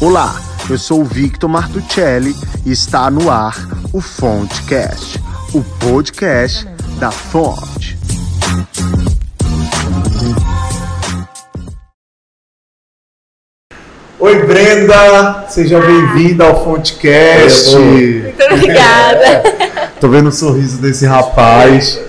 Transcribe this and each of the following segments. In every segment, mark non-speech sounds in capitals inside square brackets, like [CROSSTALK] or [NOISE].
Olá, eu sou o Victor Martuccelli e está no ar o Fontecast, o podcast da Fonte. Oi, Brenda! Seja bem-vinda ao Fontecast. Muito obrigada. Tô vendo o sorriso desse rapaz.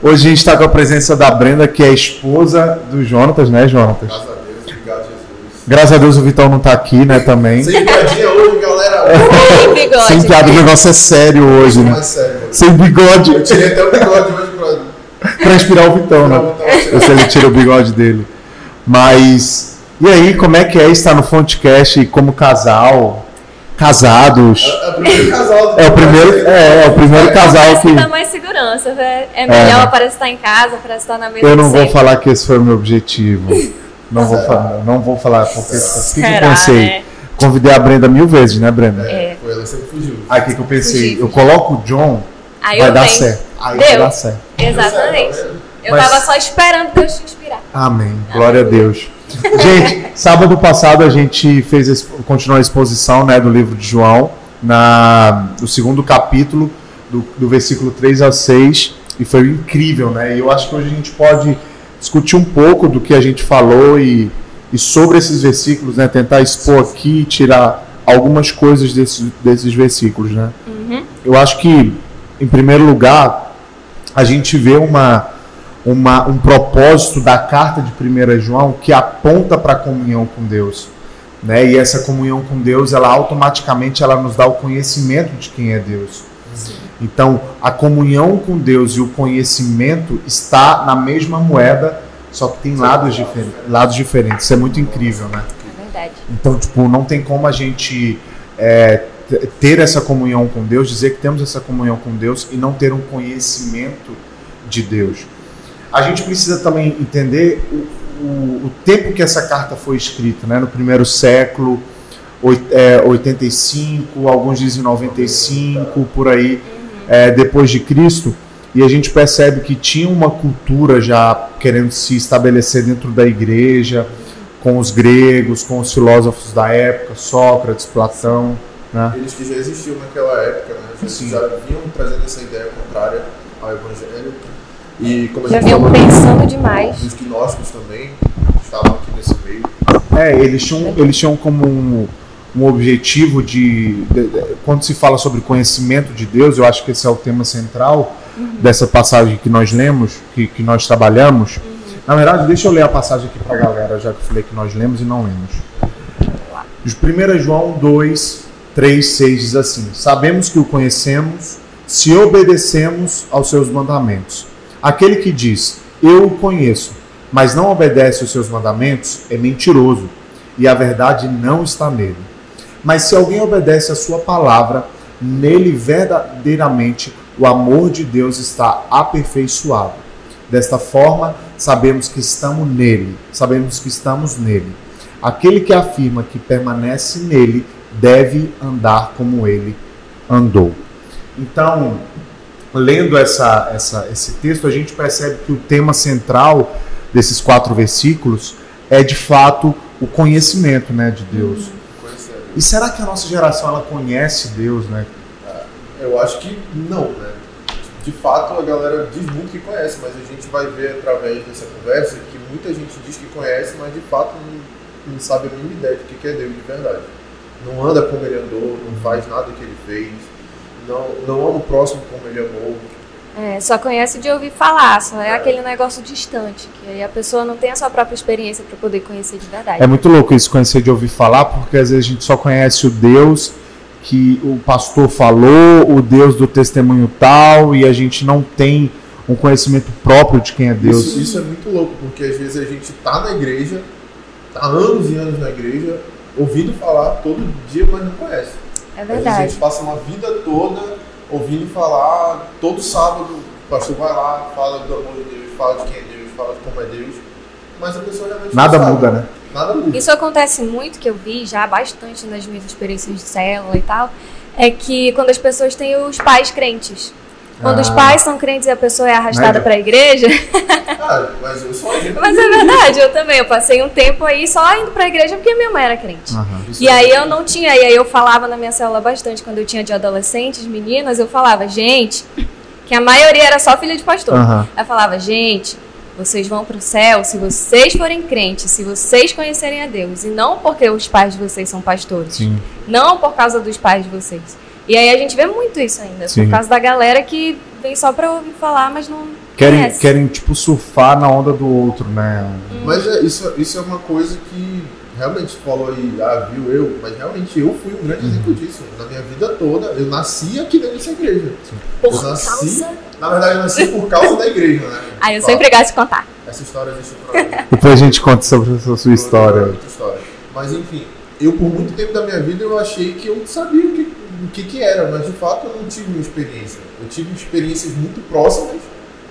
Hoje a gente está com a presença da Brenda, que é a esposa do Jonatas, né, Jonatas? Graças a Deus, obrigado, Jesus. Graças a Deus o Vitão não tá aqui, né, também. Sem piadinha hoje, galera. [LAUGHS] Oi, bigode. Sem piada, o negócio é sério hoje, né? Mais sério. Sem bigode. Eu tirei até o bigode hoje pra. pra inspirar o Vitão, né? Eu sei ele tira o bigode dele. Mas. E aí, como é que é estar no Fontecast como casal? Casados? É o primeiro casal do É o primeiro, é, é o primeiro casal que dá mais segurança, né? É melhor, É. parece estar em casa, parece estar na mesa Eu não vou falar que esse foi o meu objetivo. [LAUGHS] Não vou falar, não vou falar, porque o que, que eu pensei? né? Convidei a Brenda mil vezes, né, Brenda? É. Foi, ela sempre fugiu. Aí o que, que eu pensei? Fugi, Eu coloco o John, Aí vai dar certo. Aí Deu. vai dar certo. Exatamente. Eu Mas- tava só esperando Deus te inspirar. Amém. Glória a Deus. Gente, sábado passado a gente fez continuou a exposição né, do livro de João, na, no segundo capítulo, do, do versículo 3 a 6, e foi incrível, né? E eu acho que hoje a gente pode discutir um pouco do que a gente falou e, e sobre esses versículos, né? Tentar expor aqui e tirar algumas coisas desses, desses versículos, né? Eu acho que, em primeiro lugar, a gente vê uma, uma, um propósito da carta de 1 João que aponta para a comunhão com Deus. Né? E essa comunhão com Deus, ela automaticamente ela nos dá o conhecimento de quem é Deus. Então, a comunhão com Deus e o conhecimento está na mesma moeda, só que tem lados, diferen lados diferentes. Isso é muito incrível, né? É verdade. Então, tipo, não tem como a gente é, ter essa comunhão com Deus, dizer que temos essa comunhão com Deus e não ter um conhecimento de Deus. A gente precisa também entender o, o- o tempo que essa carta foi escrita, né? No primeiro século, oit- é, 85, alguns dizem 95, por aí, é, depois de Cristo. E a gente percebe que tinha uma cultura já querendo se estabelecer dentro da igreja, com os gregos, com os filósofos da época, Sócrates, Platão, né? Eles que já existiam naquela época, né? Já, Sim. já vinham trazendo essa ideia contrária ao evangelho. E como a Já vinham pensando demais. os gnósticos também estavam aqui nesse meio. É, eles tinham, eles tinham como um, um objetivo de, de- de- Quando se fala sobre conhecimento de Deus, eu acho que esse é o tema central dessa passagem que nós lemos, que, que nós trabalhamos. Na verdade, deixa eu ler a passagem aqui para a galera, já que eu falei que nós lemos e não lemos. Os 1 João 2, 3, 6 diz assim: Sabemos que o conhecemos se obedecemos aos seus mandamentos. Aquele que diz, Eu o conheço, mas não obedece aos seus mandamentos, é mentiroso, e a verdade não está nele. Mas se alguém obedece a sua palavra, nele verdadeiramente o amor de Deus está aperfeiçoado. Desta forma, sabemos que estamos nele, sabemos que estamos nele. Aquele que afirma que permanece nele deve andar como ele andou. Então, lendo essa, essa, esse texto, a gente percebe que o tema central desses quatro versículos é de fato o conhecimento né, de Deus. E será que a nossa geração ela conhece Deus, né? Eu acho que não, né? De fato, a galera diz muito que conhece, mas a gente vai ver através dessa conversa que muita gente diz que conhece, mas de fato não, não sabe a mínima ideia do que que é Deus de verdade. Não anda como ele andou, não faz nada que ele fez, não, não ama o próximo como ele amou. É, só conhece de ouvir falar, só é aquele negócio distante, que aí a pessoa não tem a sua própria experiência para poder conhecer de verdade. É muito louco isso, conhecer de ouvir falar, porque às vezes a gente só conhece o Deus que o pastor falou, o Deus do testemunho tal, e a gente não tem um conhecimento próprio de quem é Deus. Isso, isso é muito louco, porque às vezes a gente tá na igreja, tá há anos e anos na igreja, ouvindo falar todo dia, mas não conhece. É Às vezes a verdade. gente passa uma vida toda ouvindo falar, todo sábado o pastor vai lá, fala do amor de Deus, fala de quem é Deus, fala de como é Deus, mas a pessoa realmente Nada não sabe. muda, né? Nada muda. Isso acontece muito, que eu vi já bastante nas minhas experiências de célula e tal, é que quando as pessoas têm os pais crentes. Quando os Ah. pais são crentes e a pessoa é arrastada para a igreja. [LAUGHS] Ah, mas eu sou. Mas é verdade, eu também. Eu passei um tempo aí só indo para a igreja porque minha mãe era crente. Isso E aí eu não tinha, e aí eu falava na minha célula bastante quando eu tinha de adolescentes, meninas, eu falava, gente, que a maioria era só filha de pastor. Aham. Eu falava, gente, vocês vão pro céu se vocês forem crentes, se vocês conhecerem a Deus. E não porque os pais de vocês são pastores. Sim. Não por causa dos pais de vocês. E aí a gente vê muito isso ainda. Sim. Por causa da galera que vem só pra ouvir falar, mas não Querem, conhece. querem, tipo, surfar na onda do outro, né? Mas é, isso, isso é uma coisa que realmente falou aí, ah, viu eu, mas realmente eu fui um grande exemplo disso. Na minha vida toda, eu nasci aqui dentro dessa igreja. Por eu nasci, causa... Na verdade, eu nasci por causa da igreja, né? [LAUGHS] Ah, eu Fala. sempre gosto de contar. Essa história deixa pra [LAUGHS] Depois a gente conta sobre a sua história. Outra história. Mas enfim, eu por muito tempo da minha vida eu achei que eu sabia o que, o que, que era, mas de fato eu não tive uma experiência. Eu tive experiências muito próximas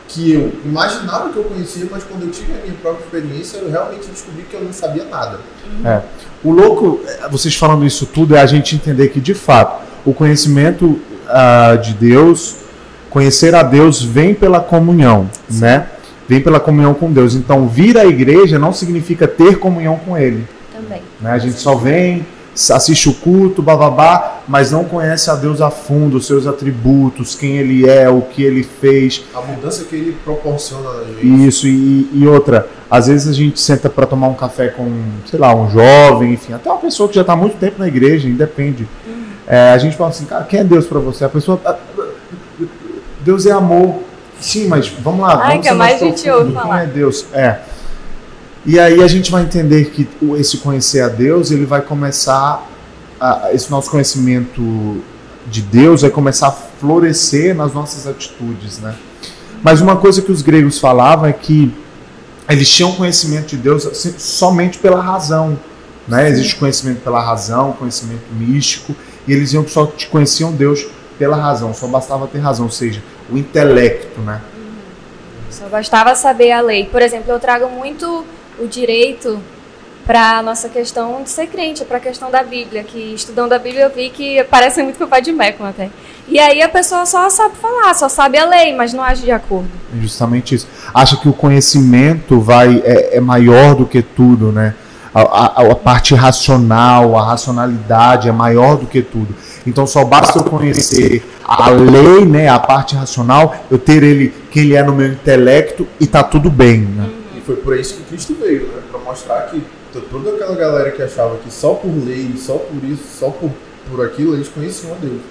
que eu imaginava que eu conhecia, mas quando eu tive a minha própria experiência, eu realmente descobri que eu não sabia nada. É. O louco, é, vocês falando isso tudo, é a gente entender que, de fato, o conhecimento ah, de Deus, conhecer a Deus vem pela comunhão, né? Vem pela comunhão com Deus. Então, vir à igreja não significa ter comunhão com Ele. Também. Né? A gente só vem, assiste o culto, bababá, mas não conhece a Deus a fundo, os seus atributos, quem Ele é, o que Ele fez. A mudança que ele proporciona na gente. Isso, e, e outra, às vezes a gente senta para tomar um café com, sei lá, um jovem, enfim, até uma pessoa que já está há muito tempo na igreja, independe. É, a gente fala assim, cara, quem é Deus para você? A pessoa. "Ah, Deus é amor. Sim, mas vamos lá. Ai, vamos que ser mais mais a gente ouve Quem falar. é Deus? É. E aí a gente vai entender que o- esse conhecer a Deus, ele vai começar, a- esse nosso conhecimento de Deus vai começar a florescer nas nossas atitudes, né? Mas uma coisa que os gregos falavam é que eles tinham conhecimento de Deus assim, somente pela razão, né? Existe conhecimento pela razão, conhecimento místico, e eles iam só te conheciam Deus pela razão, só bastava ter razão, ou seja, o intelecto, né? Só bastava saber a lei. Por exemplo, eu trago muito o direito para a nossa questão de ser crente, para a questão da Bíblia, que estudando a Bíblia eu vi que parece muito com o pai de Mecon até. E aí a pessoa só sabe falar, só sabe a lei, mas não age de acordo. É justamente isso. Acha que o conhecimento vai é, é maior do que tudo, né? A, a- a parte racional, a racionalidade é maior do que tudo. Então só basta eu conhecer a lei, né, a parte racional, eu ter ele que ele é no meu intelecto e tá tudo bem, né? E foi por isso que Cristo veio, né? Pra mostrar que toda aquela galera que achava que só por lei, só por isso, só por, por aquilo, eles conheciam a Deus.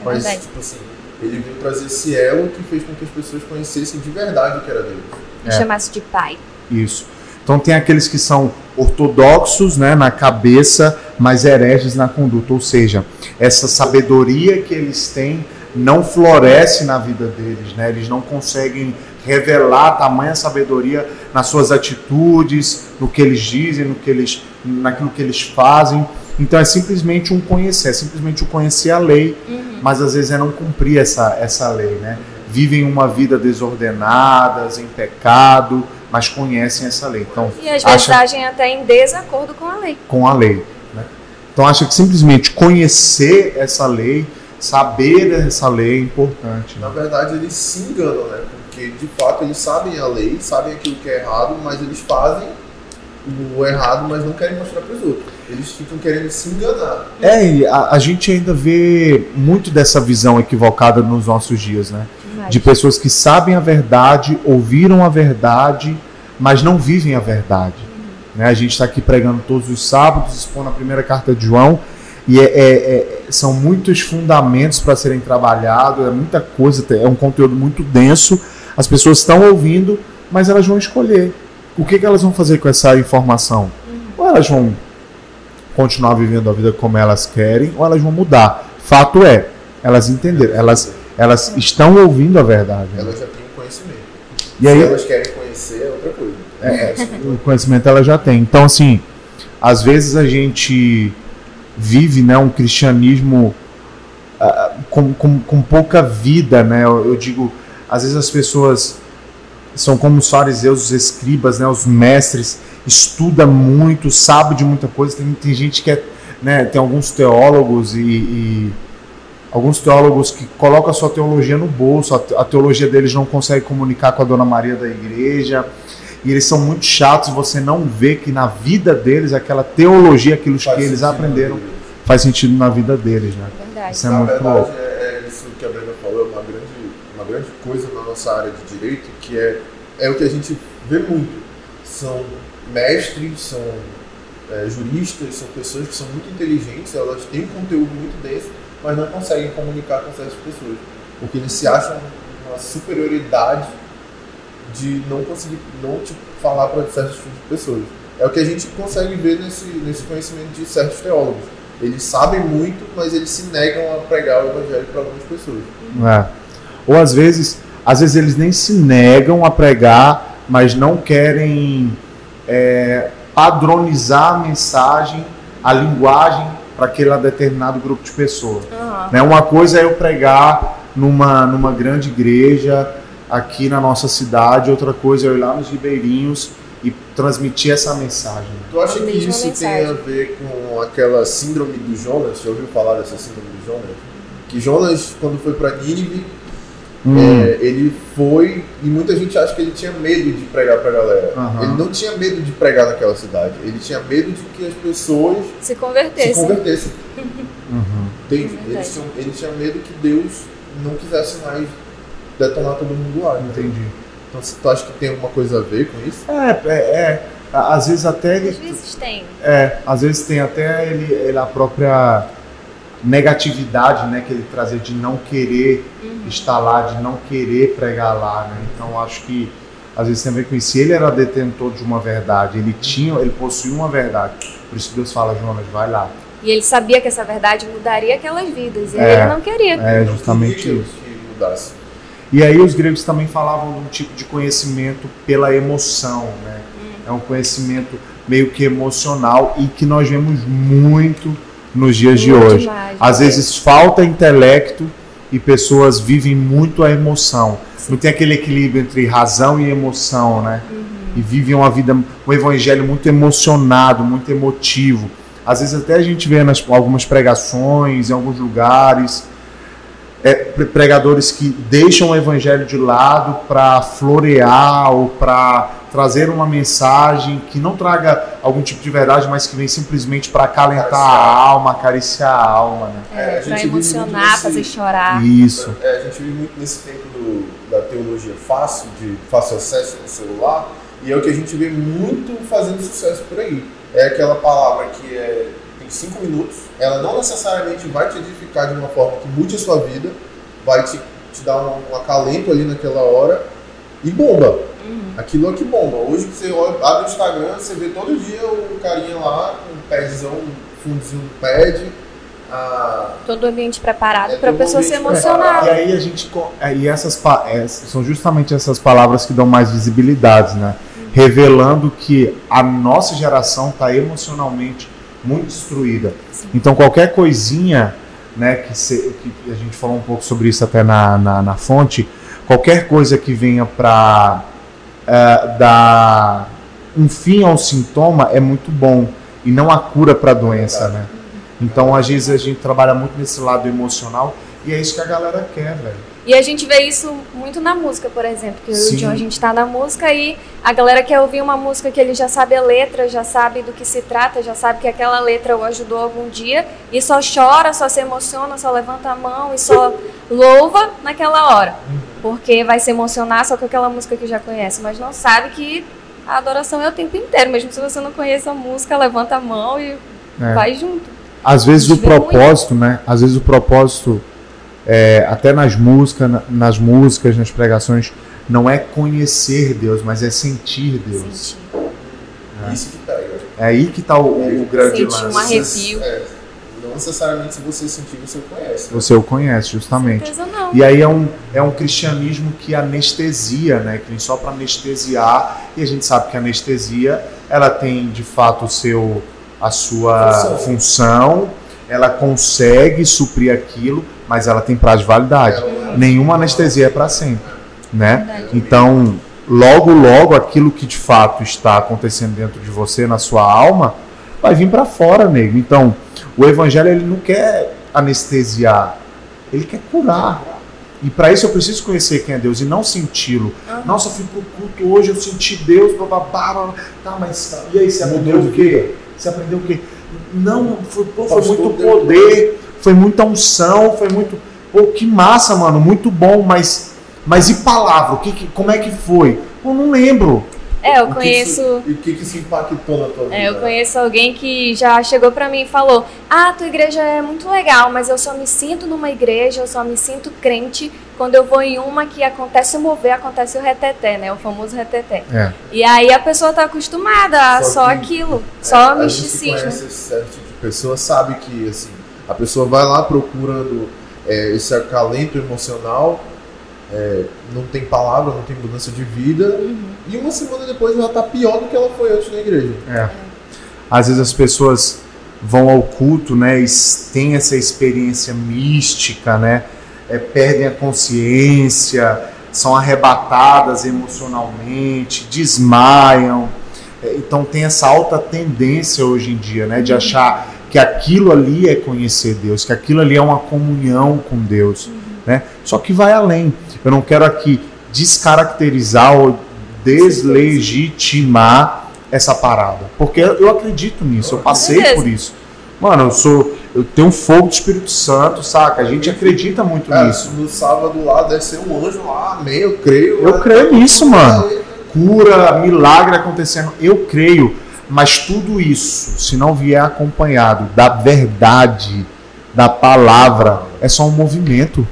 É Mas, verdade. tipo assim, ele veio trazer esse elo que fez com que as pessoas conhecessem de verdade o que era Deus. É. chamasse de pai. Isso. Então tem aqueles que são ortodoxos, né, na cabeça, mas hereges na conduta, ou seja, essa sabedoria que eles têm não floresce na vida deles, né? Eles não conseguem revelar tamanha sabedoria nas suas atitudes, no que eles dizem, no que eles, naquilo que eles fazem. Então é simplesmente um conhecer, é simplesmente um conhecer a lei, mas às vezes é não cumprir essa, essa lei, né? Vivem uma vida desordenadas, em pecado, mas conhecem essa lei. Então, E às vezes acha agem até em desacordo com a lei. com a lei. Né? Então acha que simplesmente conhecer essa lei, saber essa lei é importante. Na Né? verdade, eles se enganam, né? Porque, de fato, eles sabem a lei, sabem aquilo que é errado, mas eles fazem o errado, mas não querem mostrar para os outros. Eles ficam querendo se enganar. É, e a, a gente ainda vê muito dessa visão equivocada nos nossos dias, né? De pessoas que sabem a verdade, ouviram a verdade, mas não vivem a verdade. Né? A gente está aqui pregando todos os sábados, expondo a primeira carta de João, e é- é- é- são muitos fundamentos para serem trabalhados, é muita coisa, é um conteúdo muito denso. As pessoas estão ouvindo, mas elas vão escolher. O que, que elas vão fazer com essa informação? Ou elas vão continuar vivendo a vida como elas querem, ou elas vão mudar. Fato é, elas entenderam, elas, elas estão ouvindo a verdade. Elas já têm conhecimento. E aí, Se elas querem conhecer, é outra coisa. é, o conhecimento ela já tem. Então, assim, às vezes a gente vive né, um cristianismo ah, com, com, com pouca vida, né? Eu, eu digo, às vezes as pessoas são como os fariseus, os escribas, né, os mestres, estuda muito, sabe de muita coisa. Tem, tem gente que é, né, tem alguns teólogos e, e, alguns teólogos que colocam a sua teologia no bolso, a teologia deles não consegue comunicar com a Dona Maria da igreja, e eles são muito chatos, você não vê que na vida deles aquela teologia, aquilo faz que eles aprenderam, faz sentido na vida deles, né? Verdade. Isso é na muito verdade, louco. É, é, isso que a Brenda falou, é uma grande, coisa na nossa área de direito, que é, é o que a gente vê muito. São mestres, são é, juristas, são pessoas que são muito inteligentes, elas têm um conteúdo muito denso, mas não conseguem comunicar com certas pessoas. Porque eles se acham uma superioridade de não conseguir não tipo, falar para certos tipos de pessoas. É o que a gente consegue ver nesse, nesse conhecimento de certos teólogos. Eles sabem muito, mas eles se negam a pregar o evangelho para algumas pessoas. É. Ou às vezes, às vezes eles nem se negam a pregar, mas não querem é, padronizar a mensagem, a linguagem para aquele determinado grupo de pessoas. Uhum. Né? Uma coisa é eu pregar numa, numa grande igreja aqui na nossa cidade, outra coisa é eu ir lá nos ribeirinhos e transmitir essa mensagem. Tu acha que isso tem a ver com aquela síndrome do Jonas? Já ouviu falar dessa síndrome do Jonas? Que Jonas, quando foi para Nínive, Hum. É, ele foi e muita gente acha que ele tinha medo de pregar para galera. Uhum. Ele não tinha medo de pregar naquela cidade. Ele tinha medo de que as pessoas se convertessem. Se convertessem. Uhum. Ele, ele, tinha medo que Deus não quisesse mais detonar todo mundo lá. Entendi. Então tu acha que tem alguma coisa a ver com isso? É, é, é. Às vezes até ele. Às vezes tem. É, às vezes tem até ele, ele a própria negatividade né, que ele trazia de não querer uhum. estar lá, de não querer pregar lá. Né? Então acho que às vezes tem a ver com isso. Se ele era detentor de uma verdade, ele tinha, ele possuía uma verdade. Por isso Deus fala, Jonas, vai lá. E ele sabia que essa verdade mudaria aquelas vidas, e é, ele não queria. É justamente isso. Que mudasse. E aí os gregos também falavam de um tipo de conhecimento pela emoção, né? Hum. É um conhecimento meio que emocional e que nós vemos muito nos dias de hoje. Demais, Às vezes falta intelecto e pessoas vivem muito a emoção. Sim. Não tem aquele equilíbrio entre razão e emoção, né? Uhum. E vivem uma vida, um evangelho muito emocionado, muito emotivo. Às vezes até a gente vê nas algumas pregações, em alguns lugares, é, pregadores que deixam o evangelho de lado para florear ou para trazer uma mensagem que não traga algum tipo de verdade, mas que vem simplesmente para acalentar a alma, acariciar a alma, né? É, para emocionar, nesse, fazer chorar. Isso. É, a gente vive muito nesse tempo do, da teologia fácil, de fácil acesso no celular, e é o que a gente vê muito fazendo sucesso por aí. É aquela palavra que é, tem cinco minutos, ela não necessariamente vai te edificar de uma forma que mude a sua vida, vai te, te dar um, um acalento ali naquela hora, e bomba. Aquilo é que bomba. Hoje você olha, abre o Instagram, você vê todo dia o carinha lá com um padzão, um fundinho no pad. Ah, todo o ambiente preparado é, para a pessoa se emocionar. E aí a gente é, e essas é, são justamente essas palavras que dão mais visibilidade, né? Uhum. Revelando que a nossa geração está emocionalmente muito destruída. Sim. Então qualquer coisinha, né, que, se, que, a gente falou um pouco sobre isso até na, na, na fonte, qualquer coisa que venha para uh, dar um fim ao sintoma é muito bom e não a cura para a doença, né? Então, às vezes, a gente trabalha muito nesse lado emocional e é isso que a galera quer, velho. E a gente vê isso muito na música, por exemplo. Que Sim. o John, a gente está na música e a galera quer ouvir uma música que ele já sabe a letra, já sabe do que se trata, já sabe que aquela letra o ajudou algum dia e só chora, só se emociona, só levanta a mão e só louva naquela hora. Porque vai se emocionar só com aquela música que já conhece, mas não sabe que a adoração é o tempo inteiro. Mesmo se você não conhece a música, levanta a mão e é. vai junto. Às vezes o propósito, muito. né? Às vezes o propósito é, até nas músicas, nas músicas, nas pregações, não é conhecer Deus, mas é sentir Deus. Sentir. É. Isso que tá aí. É aí que está o, o grande lance. um arrepio. É, necessariamente se você sentir, você o conhece. Né? Você o conhece, justamente. Não. E aí é um, é um cristianismo que anestesia, né? Que vem só para anestesiar. E a gente sabe que a anestesia, ela tem de fato o seu, a sua função. função ela consegue suprir aquilo, mas ela tem prazo de validade. Nenhuma anestesia é para sempre, né? Então, logo logo aquilo que de fato está acontecendo dentro de você, na sua alma, vai vir para fora, nego. Então, o evangelho ele não quer anestesiar, Ele quer curar. E para isso eu preciso conhecer quem é Deus e não senti-lo. Uhum. Nossa, eu fui pro culto hoje, eu senti Deus, bababá, tá, mas e aí, você aprendeu o quê? Você aprendeu o quê? Não, foi, pô, foi muito poder, foi muita unção, foi muito. Pô, que massa, mano, muito bom, mas. Mas e palavra? O que como é que foi? Eu não lembro. É, eu conheço. E o que, que se impactou na tua vida? É, eu conheço alguém que já chegou para mim e falou: Ah, tua igreja é muito legal, mas eu só me sinto numa igreja, eu só me sinto crente quando eu vou em uma que acontece o mover, acontece o reteté, né? O famoso reteté. É. E aí a pessoa tá acostumada a só, só que, aquilo, é, só o misticismo. Conhece esse certo tipo de pessoa sabe que assim, a pessoa vai lá procurando é, esse acalento emocional é, não tem palavra, não tem mudança de vida, uhum. e uma semana depois ela está pior do que ela foi antes na igreja. É. Às vezes as pessoas vão ao culto, né, e têm essa experiência mística, né, é, perdem a consciência, são arrebatadas emocionalmente, desmaiam. É, então tem essa alta tendência hoje em dia, né, de uhum. achar que aquilo ali é conhecer Deus, que aquilo ali é uma comunhão com Deus, uhum. Né? Só que vai além. Eu não quero aqui descaracterizar ou deslegitimar essa parada, porque eu acredito nisso, eu passei por isso. Mano, eu sou, eu tenho fogo do Espírito Santo, saca? A gente acredita muito Cara, nisso. No sábado lá deve ser um anjo lá, amém, eu creio. Eu creio nisso, mano. Cura, milagre acontecendo, eu creio. Mas tudo isso, se não vier acompanhado da verdade, da palavra, é só um movimento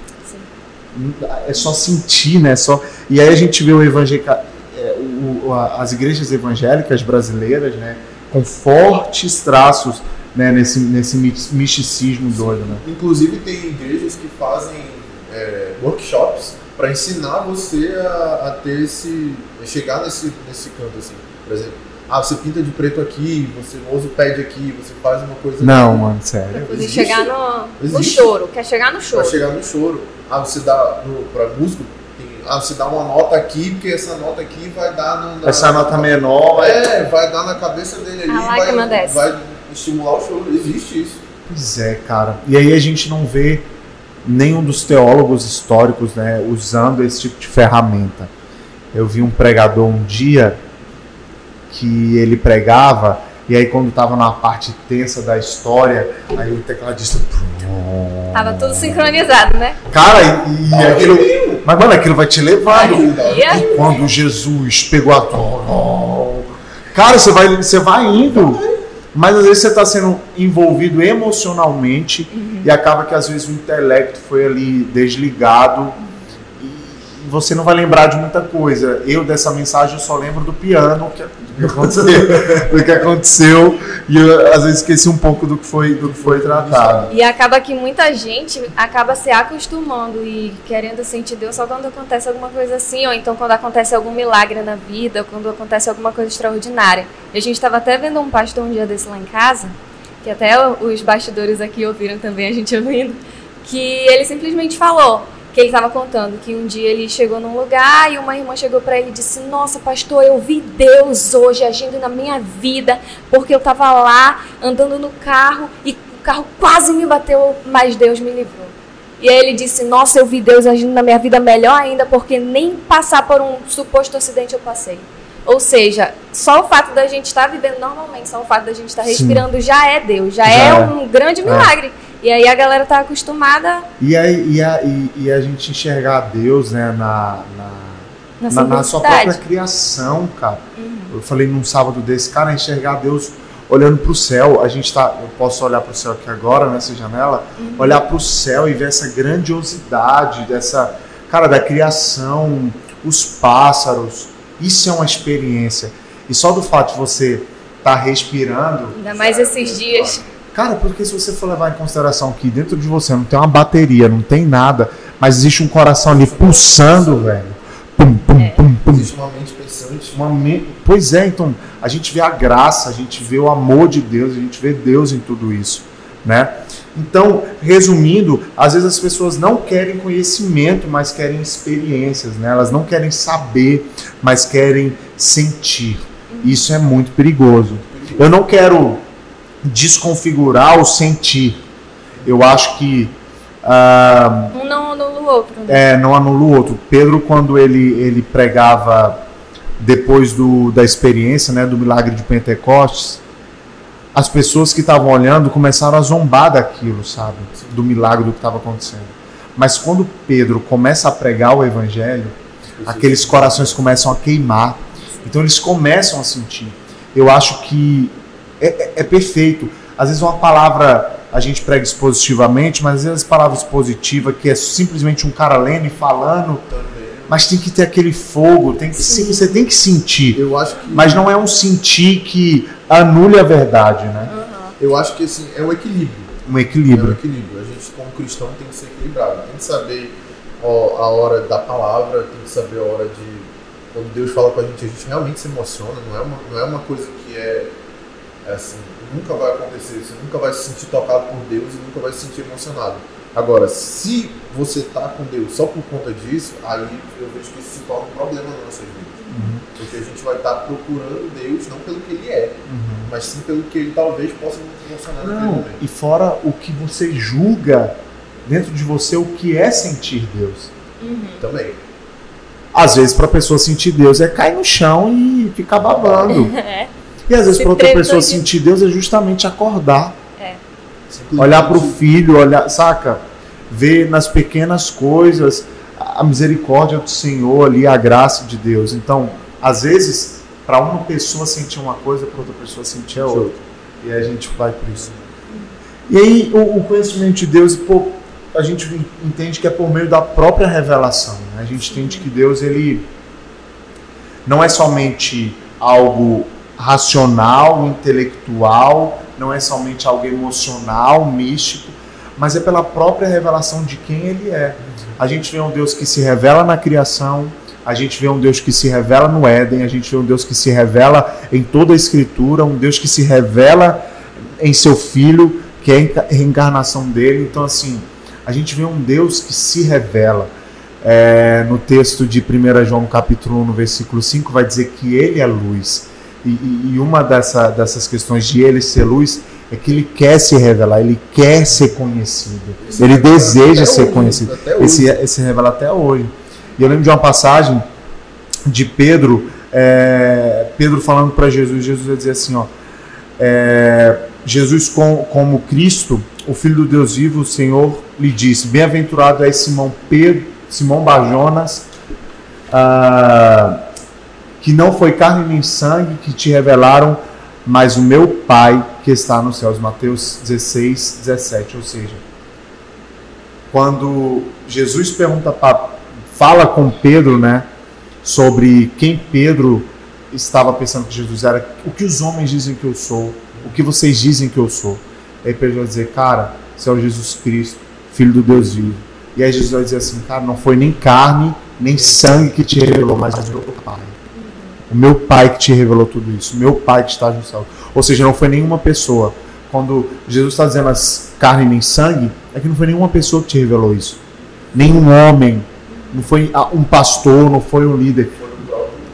é só sentir, né? Só... E aí a gente vê o evangélica, é, o, as igrejas evangélicas brasileiras, né? Com fortes traços né? nesse, nesse misticismo doido, né? Inclusive tem igrejas que fazem é, workshops para ensinar você a, a, ter esse... A chegar nesse, nesse canto, assim. Por exemplo, ah, você pinta de preto aqui, você usa o pad aqui, você faz uma coisa. Não, aqui. mano, sério. Pra chegar no, no choro, quer chegar no choro. Pra chegar no choro. Ah, você dá no, pra músico, tem, ah, você dá uma nota aqui, porque essa nota aqui vai dar no, na, Essa nota menor. É, vai dar na cabeça dele ali. A vai, desce. vai estimular o choro. Existe isso. Pois é, cara. E aí a gente não vê nenhum dos teólogos históricos né, usando esse tipo de ferramenta. Eu vi um pregador um dia que ele pregava, e aí quando estava na parte tensa da história, aí o tecladista. Tava tudo sincronizado, né? Cara, e, e aquilo. Mas, mano, aquilo vai te levando. E quando Jesus pegou a. Cara, você vai, você vai indo. Mas às vezes você está sendo envolvido emocionalmente uhum. e acaba que às vezes o intelecto foi ali desligado e você não vai lembrar de muita coisa. Eu dessa mensagem eu só lembro do piano que que aconteceu, do que aconteceu e eu às vezes esqueci um pouco do que foi do que foi tratado. E acaba que muita gente acaba se acostumando e querendo sentir Deus só quando acontece alguma coisa assim, ou então quando acontece algum milagre na vida, ou quando acontece alguma coisa extraordinária. E a gente estava até vendo um pastor um dia desse lá em casa, que até os bastidores aqui ouviram também a gente ouvindo, que ele simplesmente falou: que ele estava contando que um dia ele chegou num lugar e uma irmã chegou para ele e disse: Nossa, pastor, eu vi Deus hoje agindo na minha vida, porque eu estava lá andando no carro e o carro quase me bateu, mas Deus me livrou. E aí ele disse: Nossa, eu vi Deus agindo na minha vida melhor ainda, porque nem passar por um suposto acidente eu passei. Ou seja, só o fato da gente estar tá vivendo normalmente, só o fato da gente estar tá respirando Sim. já é Deus, já, já é, é, um grande é. milagre. É. E aí a galera tá acostumada. E, aí, e, a, e, e a gente enxergar Deus né, na, na, na, na sua própria criação, cara. Uhum. Eu falei num sábado desse, cara, enxergar Deus olhando para o céu. A gente tá, eu posso olhar para o céu aqui agora nessa janela, uhum. olhar para o céu e ver essa grandiosidade dessa, cara, da criação, os pássaros. Isso é uma experiência. E só do fato de você estar tá respirando. Ainda mais esses dias. Cara, porque se você for levar em consideração que dentro de você não tem uma bateria, não tem nada, mas existe um coração ali pulsando, velho. Pum, pum, é. pum, pum. Existe uma mente pensante. Uma me... Pois é, então a gente vê a graça, a gente vê o amor de Deus, a gente vê Deus em tudo isso, né? Então, resumindo, às vezes as pessoas não querem conhecimento, mas querem experiências, né? Elas não querem saber, mas querem sentir. Isso é muito perigoso. Eu não quero desconfigurar o sentir. Eu acho que Ah, Um não anula o outro. Né? é, não anula o outro. Pedro, quando ele, ele pregava depois do, da experiência, né, do milagre de Pentecostes, as pessoas que estavam olhando começaram a zombar daquilo, sabe? Do milagre do que estava acontecendo. Mas quando Pedro começa a pregar o evangelho, aqueles corações começam a queimar. Então eles começam a sentir. Eu acho que é, é- é perfeito. Às vezes uma palavra a gente prega expositivamente, mas às vezes palavra expositiva que é simplesmente um cara lendo e falando, Também. mas tem que ter aquele fogo, tem que sim, você tem que sentir. Eu acho que. Mas não é um sentir que anule a verdade, né? Aham. Eu acho que assim, é um equilíbrio. Um É um equilíbrio. equilíbrio. A gente, como cristão, tem que ser equilibrado. Tem que saber ó, a hora da palavra, tem que saber a hora de. Quando Deus fala com a gente, a gente realmente se emociona. Não é uma, não é uma coisa que é assim, nunca vai acontecer. Você nunca vai se sentir tocado por Deus e nunca vai se sentir emocionado. Agora, se você tá com Deus só por conta disso, aí eu vejo que isso se torna um problema nas nossas vidas. Uhum, Porque a gente vai estar procurando Deus não pelo que Ele é, uhum. mas sim pelo que Ele talvez possa nos emocionar naquele Não, momento. e fora o que você julga dentro de você o que é sentir Deus. Uhum. Também. Às vezes, para a pessoa sentir Deus é cair no chão e ficar babando. [LAUGHS] É. E às vezes, para outra pessoa todinho. sentir Deus é justamente acordar, Simplesmente- olhar para o filho, olhar, saca? Ver nas pequenas coisas a misericórdia do Senhor ali, a graça de Deus. Então, às vezes, para uma pessoa sentir uma coisa, para outra pessoa sentir a outra. E aí a gente vai por isso. E aí, o, o conhecimento de Deus, pô, a gente entende que é por meio da própria revelação. né? A gente entende que Deus, ele não é somente algo racional, intelectual, não é somente algo emocional, místico, mas é pela própria revelação de quem ele é. A gente vê um Deus que se revela na criação, a gente vê um Deus que se revela no Éden, a gente vê um Deus que se revela em toda a Escritura, um Deus que se revela em seu Filho, que é a enca- reencarnação dele. Então, assim, a gente vê um Deus que se revela. É, no texto de 1 João capítulo 1, no versículo 5, vai dizer que ele é luz. E, e- uma dessa- dessas questões de ele ser luz é que ele quer se revelar, ele quer ser conhecido, Esse ele deseja ser hoje, conhecido. Esse, esse revela até hoje. E eu lembro de uma passagem de Pedro, é, Pedro falando para Jesus, Jesus vai dizer assim, ó, é, Jesus com, como Cristo, o Filho do Deus vivo, o Senhor lhe disse, bem-aventurado é Simão Pedro, Simão Bajonas, ah, que não foi carne nem sangue que te revelaram, mas o meu Pai que está nos céus. Mateus 16, 17. Ou seja, quando Jesus pergunta pra, fala com Pedro, né, sobre quem Pedro estava pensando que Jesus era, o que os homens dizem que eu sou, o que vocês dizem que eu sou. Aí Pedro vai dizer, cara, você é o Jesus Cristo, Filho do Deus vivo. E aí Jesus vai dizer assim, cara, não foi nem carne, nem sangue que te revelou, mas o meu Pai. O meu Pai que te revelou tudo isso, o meu Pai que está no céu. Ou seja, não foi nenhuma pessoa. Quando Jesus está dizendo as carne nem sangue, é que não foi nenhuma pessoa que te revelou isso. Nenhum homem, não foi um pastor, não foi um líder,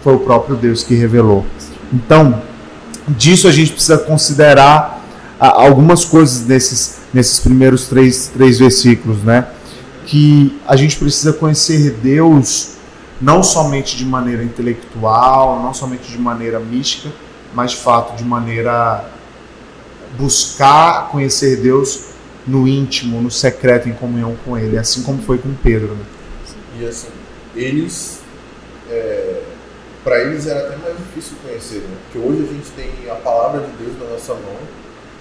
foi o próprio Deus que revelou. Então, disso a gente precisa considerar algumas coisas nesses, nesses primeiros três, três versículos, né? Que a gente precisa conhecer Deus não somente de maneira intelectual, não somente de maneira mística, mas de fato de maneira buscar conhecer Deus no íntimo, no secreto, em comunhão com Ele, assim como foi com Pedro. Né? E assim, eles. para eles era até mais difícil conhecer, né? Porque hoje a gente tem a palavra de Deus na nossa mão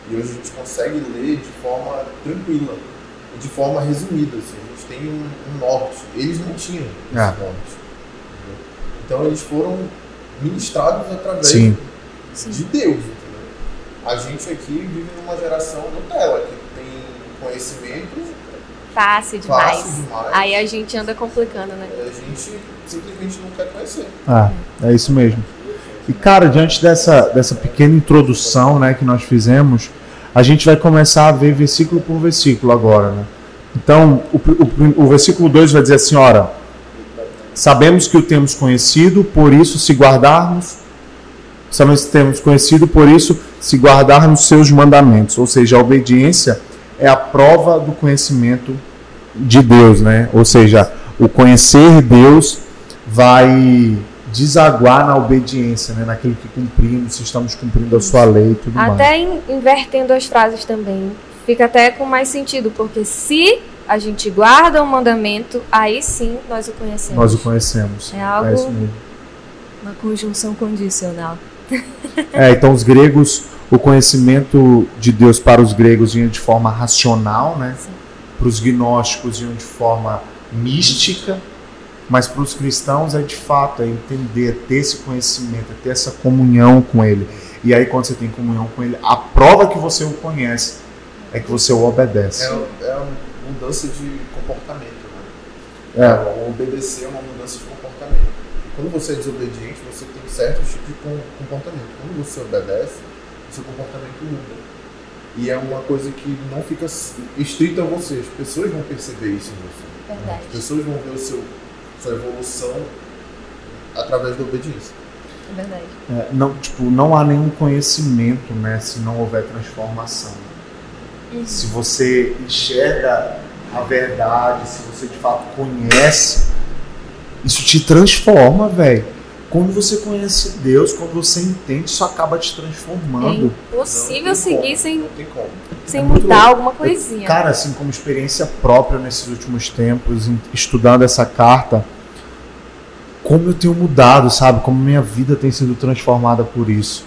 e hoje a gente consegue ler de forma tranquila de forma resumida. Assim. A gente tem um, um norte. Eles não tinham esse É. norte. Então eles foram ministrados através Sim. de Deus. Entendeu? A gente aqui vive numa geração Nutella, que tem conhecimento Fácil demais. fácil demais. Aí a gente anda complicando, né? A gente simplesmente não quer conhecer. Ah, é isso mesmo. E cara, diante dessa, dessa pequena introdução né, que nós fizemos, a gente vai começar a ver versículo por versículo agora. Né? Então, o, o, o versículo 2 vai dizer assim: ora, sabemos que o temos conhecido, por isso, se guardarmos, sabemos que temos conhecido, por isso, se guardarmos seus mandamentos. Ou seja, a obediência é a prova do conhecimento de Deus, né? Ou seja, o conhecer Deus vai desaguar na obediência, né? naquilo que cumprimos, se estamos cumprindo a sua lei e tudo Até mais. Até invertendo as frases também, fica até com mais sentido, porque se a gente guarda o mandamento, aí sim nós o conhecemos. Nós o conhecemos. É algo, é uma conjunção condicional. [LAUGHS] É, então os gregos, o conhecimento de Deus para os gregos vinha de forma racional, né? Para os gnósticos vinha de forma mística, mas para os cristãos é de fato é entender, é ter esse conhecimento, é ter essa comunhão com Ele. E aí quando você tem comunhão com Ele, a prova que você o conhece é que você o obedece. É, é uma mudança de comportamento, né? É. Obedecer é uma mudança de comportamento. E quando você é desobediente, você tem certos tipos de comportamento. Quando você obedece, o seu comportamento muda. E é uma coisa que não fica estrita a você. As pessoas vão perceber isso em você. Verdade. As pessoas vão ver o seu sua evolução através da obediência. É verdade. É, não, tipo, não há nenhum conhecimento, né, se não houver transformação. Uhum. Se você enxerga a verdade, se você de fato conhece, isso te transforma, velho. Quando você conhece Deus, quando você entende, isso acaba te transformando. É impossível seguir sem, sem é mudar alguma coisinha. Cara, assim, como experiência própria nesses últimos tempos, estudando essa carta, como eu tenho mudado, sabe? Como minha vida tem sido transformada por isso.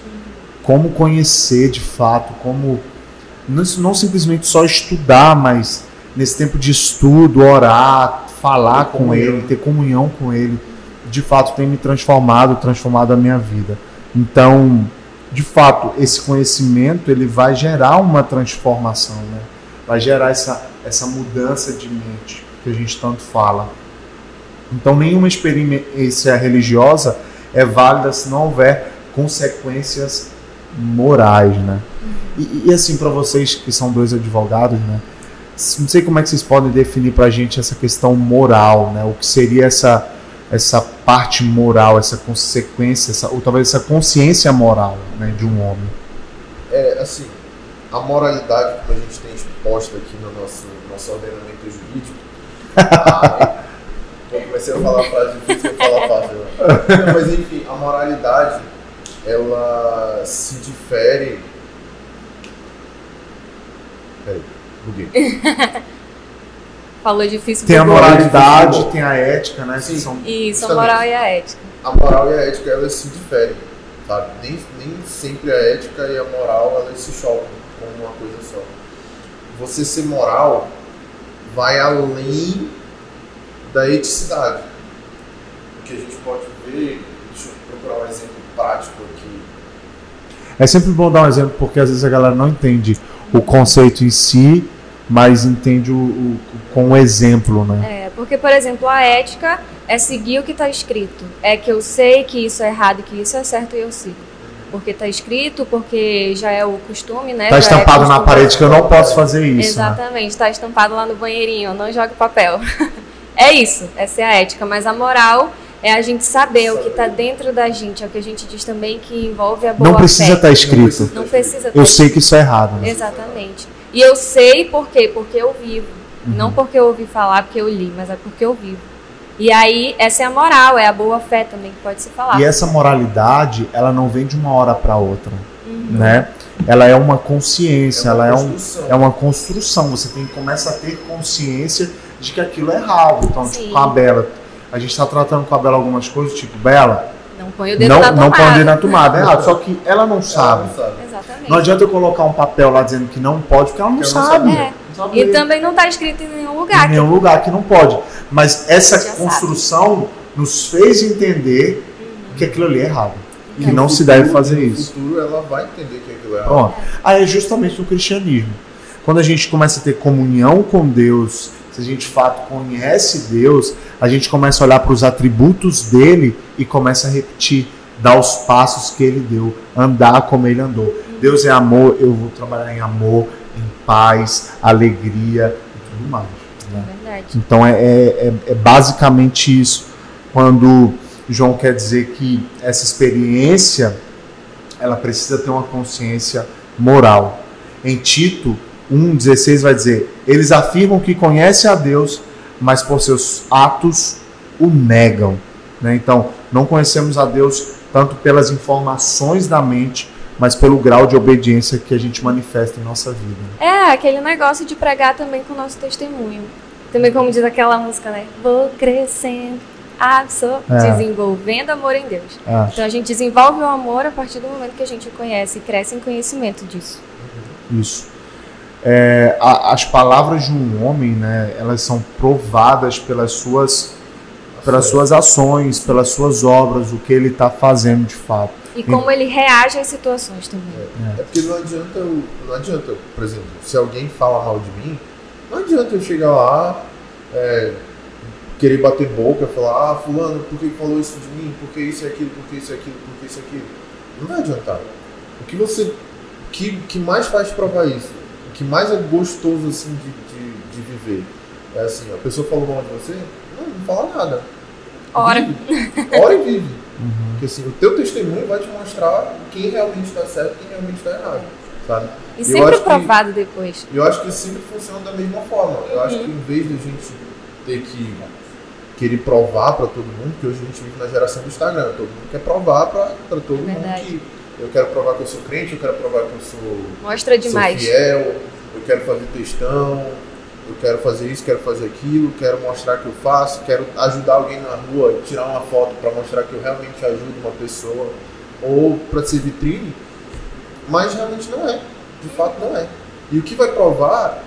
Como conhecer de fato, como não, não simplesmente só estudar, mas nesse tempo de estudo, orar, falar com Ele, ter comunhão com Ele de fato tem me transformado, transformado a minha vida. Então, de fato, esse conhecimento ele vai gerar uma transformação, né? vai gerar essa, essa mudança de mente que a gente tanto fala. Então, nenhuma experiência religiosa é válida se não houver consequências morais, né? E, e assim, para vocês que são dois advogados, né? Não sei como é que vocês podem definir para a gente essa questão moral, né? O que seria essa essa parte moral, essa consequência, essa, ou talvez essa consciência moral né, de um homem? É, assim, a moralidade que a gente tem exposta aqui no nosso, nosso ordenamento jurídico. [LAUGHS] ah, comecei a falar frase difícil, eu falar fácil. Não, mas enfim, a moralidade ela se difere. Peraí, buguei. [LAUGHS] falou difícil. Tem a moralidade, tem a ética, né? Sim. São... Isso, a moral e a ética. A moral e a ética, elas se diferem, sabe? Nem, nem sempre a ética e a moral, elas se chocam como uma coisa só. Você ser moral vai além da eticidade. O que a gente pode ver, deixa eu procurar um exemplo prático aqui. É sempre bom dar um exemplo, porque às vezes a galera não entende o conceito em si mas entende o, o, com o exemplo, né? É, porque, por exemplo, a ética é seguir o que está escrito. É que eu sei que isso é errado e que isso é certo e eu sigo. Porque está escrito, porque já é o costume, né? Está é estampado é na parede que eu não posso fazer isso. Né? Exatamente, está né? estampado lá no banheirinho, não jogue papel. [LAUGHS] é isso, essa é a ética. Mas a moral é a gente saber o que está dentro da gente, é o que a gente diz também que envolve a boa Não precisa estar tá escrito. Não precisa Eu sei que isso é errado. Né? Exatamente. E eu sei por quê? Porque eu vivo. Uhum. Não porque eu ouvi falar, porque eu li, mas é porque eu vivo. E aí, essa é a moral, é a boa fé também que pode se falar. E essa moralidade, ela não vem de uma hora para outra, uhum. né? Ela é uma consciência, é uma ela é, um, é uma construção. Você tem começa a ter consciência de que aquilo é errado. Então, tipo, com a Bela, a gente está tratando com a Bela algumas coisas, tipo, Bela, não põe o dedo não, na tomada. Não põe o dedo na tomada, é errado. Só que ela não sabe. Ela não sabe. Exatamente. Não adianta eu colocar um papel lá dizendo que não pode, porque ela não, sabe. É. Não sabe. E também não está escrito em nenhum lugar. Em nenhum que... lugar que não pode. Mas essa construção sabe. nos fez entender uhum. que aquilo ali é errado. Que não futuro, se deve fazer isso. No futuro ela vai entender que aquilo é errado. Ó, aí é justamente no cristianismo. Quando a gente começa a ter comunhão com Deus, se a gente de fato conhece Deus, a gente começa a olhar para os atributos dele e começa a repetir dar os passos que ele deu, andar como ele andou. Deus é amor, eu vou trabalhar em amor, em paz, alegria e tudo mais. Né? É então é, é, é, é basicamente isso. Quando João quer dizer que essa experiência ela precisa ter uma consciência moral. Em Tito, 1,16 vai dizer: Eles afirmam que conhecem a Deus, mas por seus atos o negam. Né? Então, não conhecemos a Deus tanto pelas informações da mente, mas pelo grau de obediência que a gente manifesta em nossa vida. É, aquele negócio de pregar também com o nosso testemunho. Também como diz aquela música, né? Vou crescendo, absor É. desenvolvendo amor em Deus. Ah, Então a gente desenvolve o amor a partir do momento que a gente conhece e cresce em conhecimento disso. isso. É, a- as palavras de um homem, né, elas são provadas pelas suas, pelas suas ações, pelas suas obras, o que ele está fazendo de fato. E como ele reage às situações também. É porque não adianta, eu- não adianta, por exemplo, se alguém fala mal de mim, não adianta eu chegar lá, é, querer bater boca, falar, ah, fulano, por que falou isso de mim? Por que isso e aquilo, por que isso e aquilo, por que isso e aquilo? Não vai adiantar. O que você. O que, que mais faz provar isso? O que mais é gostoso assim de, de, de viver? É assim, a pessoa falou mal de você? Fala nada. Ora. Vive. Ora e vive. Porque assim, o teu testemunho vai te mostrar quem realmente está certo e quem realmente está errado. Sabe? E Eu sempre acho que- provado depois. Eu acho que sempre funciona da mesma forma. Eu acho que em vez de a gente ter que querer provar para todo mundo, que hoje a gente vive na geração do Instagram, todo mundo quer provar para todo mundo Verdade. que eu quero provar que eu sou crente, eu quero provar que eu sou, Mostra demais. sou fiel, eu quero fazer textão, eu quero fazer isso, quero fazer aquilo, quero mostrar que eu faço, quero ajudar alguém na rua, tirar uma foto para mostrar que eu realmente ajudo uma pessoa, ou para ser vitrine, mas realmente não é. De fato não é. E o que vai provar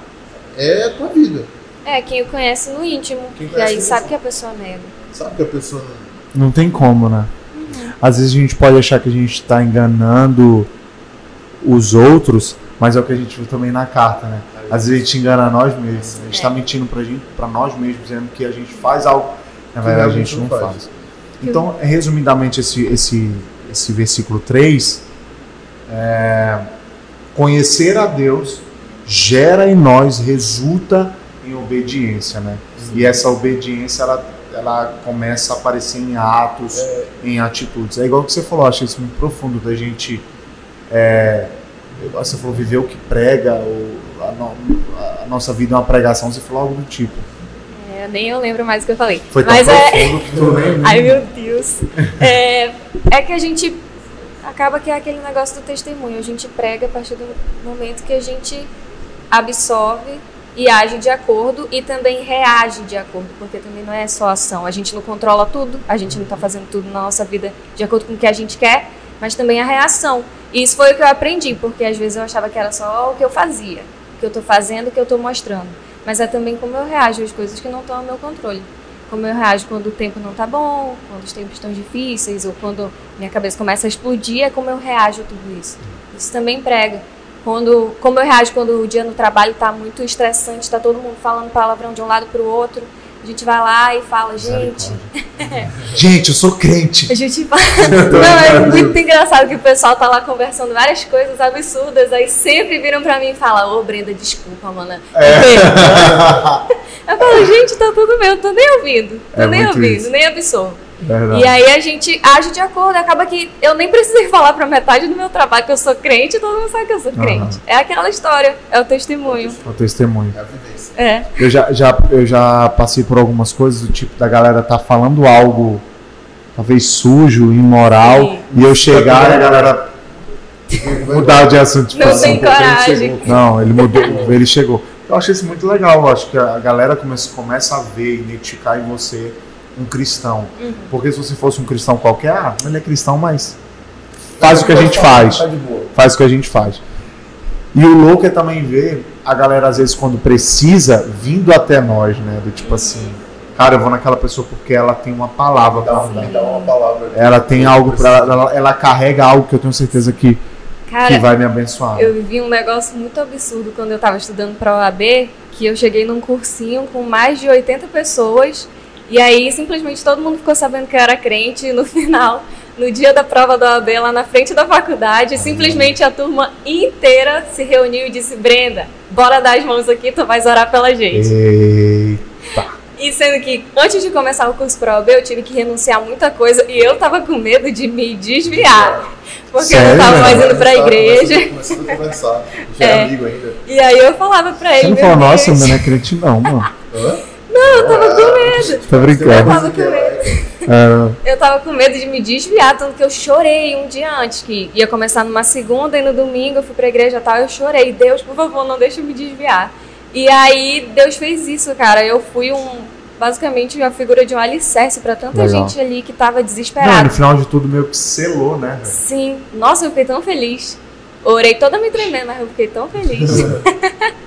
é a tua vida. É, quem o conhece no íntimo. Quem e aí sabe que a pessoa nega. Sabe que a pessoa não. Não tem como, né? Uhum. Às vezes a gente pode achar que a gente está enganando os outros, mas é o que a gente viu também na carta, né? Às vezes a gente engana nós mesmos, a gente está É. mentindo pra gente, para nós mesmos, dizendo que a gente faz algo, na Que verdade a gente não faz. faz. Então, resumidamente, esse, esse, esse versículo 3 é, conhecer a Deus gera em nós, resulta em obediência, né? E essa obediência, ela, ela começa a aparecer em atos, em atitudes. É igual que você falou, eu achei isso muito profundo, da gente, é, você falou, viver o que prega, ou no- a nossa vida é uma pregação, você falou algo do tipo. É, nem eu lembro mais o que eu falei. Foi tão Mas é. que tu. [LAUGHS] Ai meu Deus. É, é que a gente. Acaba que é aquele negócio do testemunho. A gente prega a partir do momento que a gente absorve e age de acordo e também reage de acordo, porque também não é só ação. A gente não controla tudo, a gente não está fazendo tudo na nossa vida de acordo com o que a gente quer, mas também a reação. E isso foi o que eu aprendi, porque às vezes eu achava que era só o que eu fazia, que eu estou fazendo, o que eu estou mostrando. Mas é também como eu reajo às coisas que não estão ao meu controle como eu reajo quando o tempo não tá bom, quando os tempos estão difíceis, ou quando minha cabeça começa a explodir, é como eu reajo a tudo isso. Isso também prega. Quando, como eu reajo quando o dia no trabalho tá muito estressante, tá todo mundo falando palavrão de um lado pro outro, a gente vai lá e fala, gente, [LAUGHS] Gente, eu sou crente. a gente fala. [LAUGHS] Não, é muito engraçado que o pessoal tá lá conversando várias coisas absurdas, aí sempre viram pra mim e falam, ô Brenda, desculpa, mana. [LAUGHS] Eu falo, gente, tá tudo bem, eu tô nem ouvindo. Tô É nem ouvindo, isso. nem absorvo. Verdade. E aí a gente age de acordo, acaba que eu nem precisei falar pra metade do meu trabalho que eu sou crente, todo mundo sabe que eu sou crente. É aquela história, é o testemunho. O testemunho. É. É. Eu já, já, eu já passei por algumas coisas do tipo da galera tá falando algo talvez sujo, imoral, Sim. e eu chegar e a galera mudar de assunto. Tipo Não assim, tem coragem. Não, ele mudou, ele chegou. Eu achei isso muito legal, eu acho que a galera começa, começa a ver, identificar em você um cristão. Uhum. Porque se você fosse um cristão qualquer, ah, ele é cristão, mas faz o que a gente faz Tá faz o que a gente faz. E o louco é também ver a galera, às vezes, quando precisa, vindo até nós, né? Do tipo assim, cara, eu vou naquela pessoa porque ela tem uma palavra pra me dar. dá uma palavra. Ela tem algo pra ela, ela, carrega algo que eu tenho certeza que, que Cara, vai me abençoar. eu vivi um negócio muito absurdo quando eu tava estudando pra OAB, que eu cheguei num cursinho com mais de 80 pessoas, e aí simplesmente todo mundo ficou sabendo que eu era crente, e no [LAUGHS] final, no dia da prova da OAB, lá na frente da faculdade, simplesmente a turma inteira se reuniu e disse, Brenda, bora dar as mãos aqui, tu vais orar pela gente. Eita. E sendo que antes de começar o curso para OAB, eu tive que renunciar a muita coisa e eu tava com medo de me desviar. Porque eu Sério? não tava mais indo pra igreja. Começando a conversar. Já é É. amigo ainda. E aí eu falava pra ele. Você não fala, nossa, Deus, meu não é crente não, mano. Hã? Não, eu tava com medo. [LAUGHS] Tô brincando. Eu tava com medo. É, Eu tava com medo de me desviar, tanto que eu chorei um dia antes, que ia começar numa segunda e no domingo eu fui pra igreja e tal, eu chorei. Deus, por favor, não deixa eu me desviar. E aí Deus fez isso, cara. Eu fui um basicamente a figura de um alicerce pra tanta Legal. gente ali que tava não, desesperada. no final de tudo meio que selou, né, velho? Sim. Nossa, eu fiquei tão feliz. Orei toda me tremendo, mas eu fiquei tão feliz. [LAUGHS]